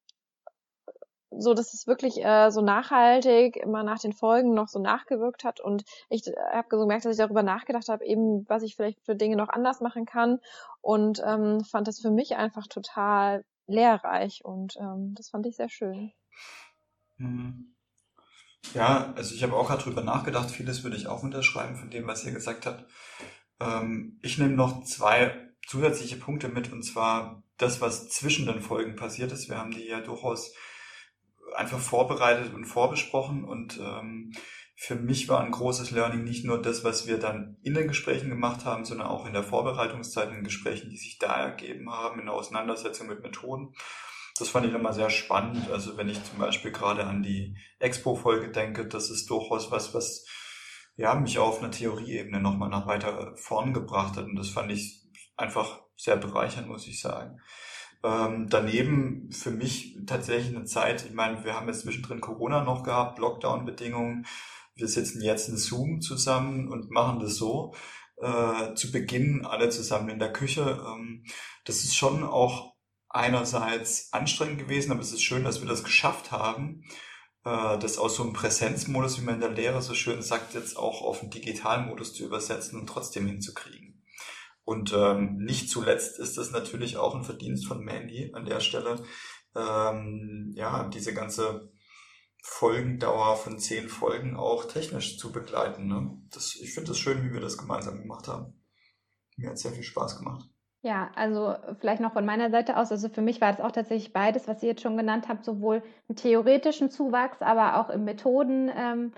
so, dass es wirklich äh, so nachhaltig immer nach den Folgen noch so nachgewirkt hat und ich äh, habe so gemerkt, dass ich darüber nachgedacht habe, eben was ich vielleicht für Dinge noch anders machen kann und ähm, fand das für mich einfach total lehrreich und ähm, das fand ich sehr schön. Mhm. Ja, also ich habe auch gerade drüber nachgedacht, vieles würde ich auch unterschreiben von dem, was ihr gesagt habt. Ähm, ich nehme noch zwei zusätzliche Punkte mit und zwar das, was zwischen den Folgen passiert ist. Wir haben die ja durchaus einfach vorbereitet und vorbesprochen und ähm, für mich war ein großes Learning nicht nur das, was wir dann in den Gesprächen gemacht haben, sondern auch in der Vorbereitungszeit in den Gesprächen, die sich da ergeben haben, in der Auseinandersetzung mit Methoden. Das fand ich immer sehr spannend. Also wenn ich zum Beispiel gerade an die Expo-Folge denke, das ist durchaus was, was ja, mich auf einer Theorieebene nochmal nach weiter vorn gebracht hat. Und das fand ich einfach sehr bereichernd, muss ich sagen. Ähm, daneben für mich tatsächlich eine Zeit, ich meine, wir haben jetzt zwischendrin Corona noch gehabt, Lockdown-Bedingungen. Wir sitzen jetzt in Zoom zusammen und machen das so. Äh, zu Beginn alle zusammen in der Küche. Ähm, das ist schon auch einerseits anstrengend gewesen, aber es ist schön, dass wir das geschafft haben, äh, das aus so einem Präsenzmodus, wie man in der Lehre so schön sagt, jetzt auch auf einen Digitalmodus zu übersetzen und trotzdem hinzukriegen. Und ähm, nicht zuletzt ist das natürlich auch ein Verdienst von Mandy an der Stelle, ähm, ja, diese ganze Folgendauer von zehn Folgen auch technisch zu begleiten. Ne? Das, ich finde es schön, wie wir das gemeinsam gemacht haben. Mir hat sehr viel Spaß gemacht. Ja, also vielleicht noch von meiner Seite aus. Also für mich war das auch tatsächlich beides, was ihr jetzt schon genannt habt, sowohl im theoretischen Zuwachs, aber auch im Methoden. Ähm,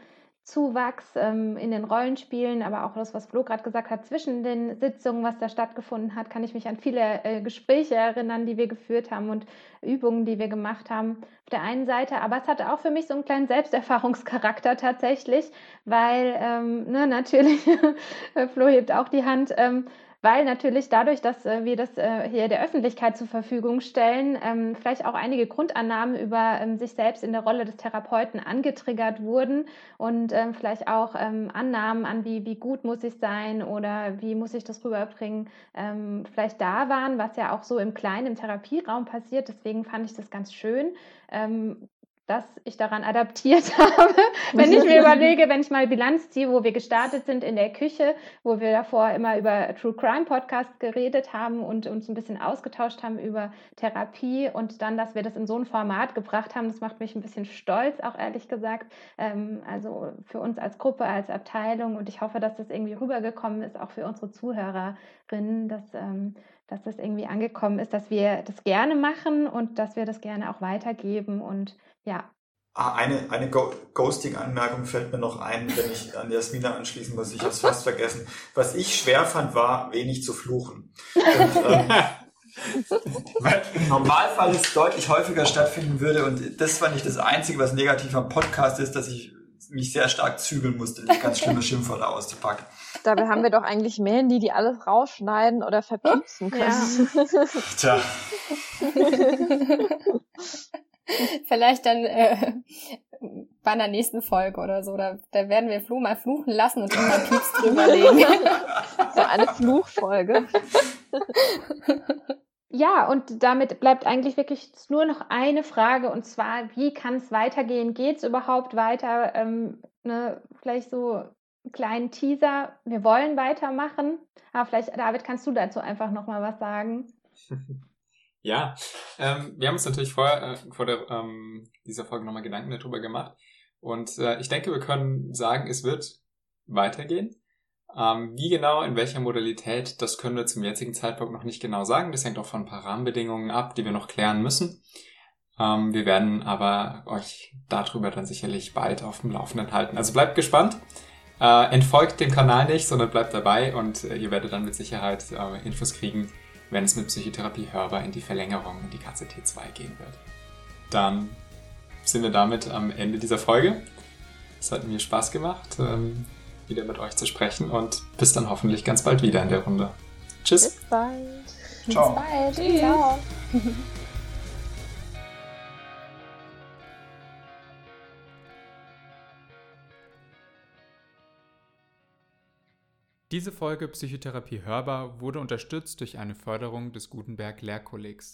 Zuwachs ähm, in den Rollenspielen, aber auch das, was Flo gerade gesagt hat, zwischen den Sitzungen, was da stattgefunden hat, kann ich mich an viele äh, Gespräche erinnern, die wir geführt haben und Übungen, die wir gemacht haben auf der einen Seite. Aber es hatte auch für mich so einen kleinen Selbsterfahrungscharakter tatsächlich, weil ähm, ne, natürlich, *laughs* Flo hebt auch die Hand, ähm, weil natürlich dadurch, dass äh, wir das äh, hier der Öffentlichkeit zur Verfügung stellen, ähm, vielleicht auch einige Grundannahmen über ähm, sich selbst in der Rolle des Therapeuten angetriggert wurden und ähm, vielleicht auch ähm, Annahmen an, wie, wie gut muss ich sein oder wie muss ich das rüberbringen, ähm, vielleicht da waren, was ja auch so im Kleinen im Therapieraum passiert. Deswegen fand ich das ganz schön ähm, dass ich daran adaptiert *laughs* habe. wenn ich mir überlege, wenn ich mal Bilanz ziehe, wo wir gestartet sind in der Küche, wo wir davor immer über True Crime Podcast geredet haben und uns ein bisschen ausgetauscht haben über Therapie und dann, dass wir das in so ein Format gebracht haben, das macht mich ein bisschen stolz, auch ehrlich gesagt. Ähm, also für uns als Gruppe, als Abteilung und ich hoffe, dass das irgendwie rübergekommen ist, auch für unsere Zuhörerinnen, dass ähm, dass das irgendwie angekommen ist, dass wir das gerne machen und dass wir das gerne auch weitergeben und ja. Ah, eine, eine Ghosting-Anmerkung fällt mir noch ein, wenn ich an Jasmina anschließen muss. Ich habe es fast vergessen. Was ich schwer fand, war, wenig zu fluchen. Und, ähm, *laughs* weil im Normalfall es deutlich häufiger stattfinden würde und das war nicht das Einzige, was negativ am Podcast ist, dass ich mich sehr stark zügeln musste, nicht ganz schlimme *laughs* Schimpfwörter auszupacken. Dabei haben wir doch eigentlich Mandy, die alles rausschneiden oder verpiepsen können. Ja. *laughs* *laughs* Tja. Vielleicht dann äh, bei einer nächsten Folge oder so. Da, da werden wir Flo mal fluchen lassen und immer Pieps drüberlegen. so eine Fluchfolge. Ja, und damit bleibt eigentlich wirklich nur noch eine Frage und zwar, wie kann es weitergehen? Geht es überhaupt weiter? Ähm, ne, vielleicht so einen kleinen Teaser. Wir wollen weitermachen. Aber vielleicht, David, kannst du dazu einfach nochmal was sagen? *laughs* Ja, ähm, wir haben uns natürlich vorher, äh, vor der, ähm, dieser Folge nochmal Gedanken darüber gemacht. Und äh, ich denke, wir können sagen, es wird weitergehen. Ähm, wie genau, in welcher Modalität, das können wir zum jetzigen Zeitpunkt noch nicht genau sagen. Das hängt auch von ein paar Rahmenbedingungen ab, die wir noch klären müssen. Ähm, wir werden aber euch darüber dann sicherlich bald auf dem Laufenden halten. Also bleibt gespannt. Äh, entfolgt dem Kanal nicht, sondern bleibt dabei und äh, ihr werdet dann mit Sicherheit äh, Infos kriegen, wenn es mit Psychotherapie hörbar in die Verlängerung in die KCT2 gehen wird. Dann sind wir damit am Ende dieser Folge. Es hat mir Spaß gemacht, ähm, wieder mit euch zu sprechen und bis dann hoffentlich ganz bald wieder in der Runde. Tschüss. Bis bald. Ciao. Bis bald. Tschüss. Ciao. Diese Folge Psychotherapie hörbar wurde unterstützt durch eine Förderung des Gutenberg Lehrkollegs.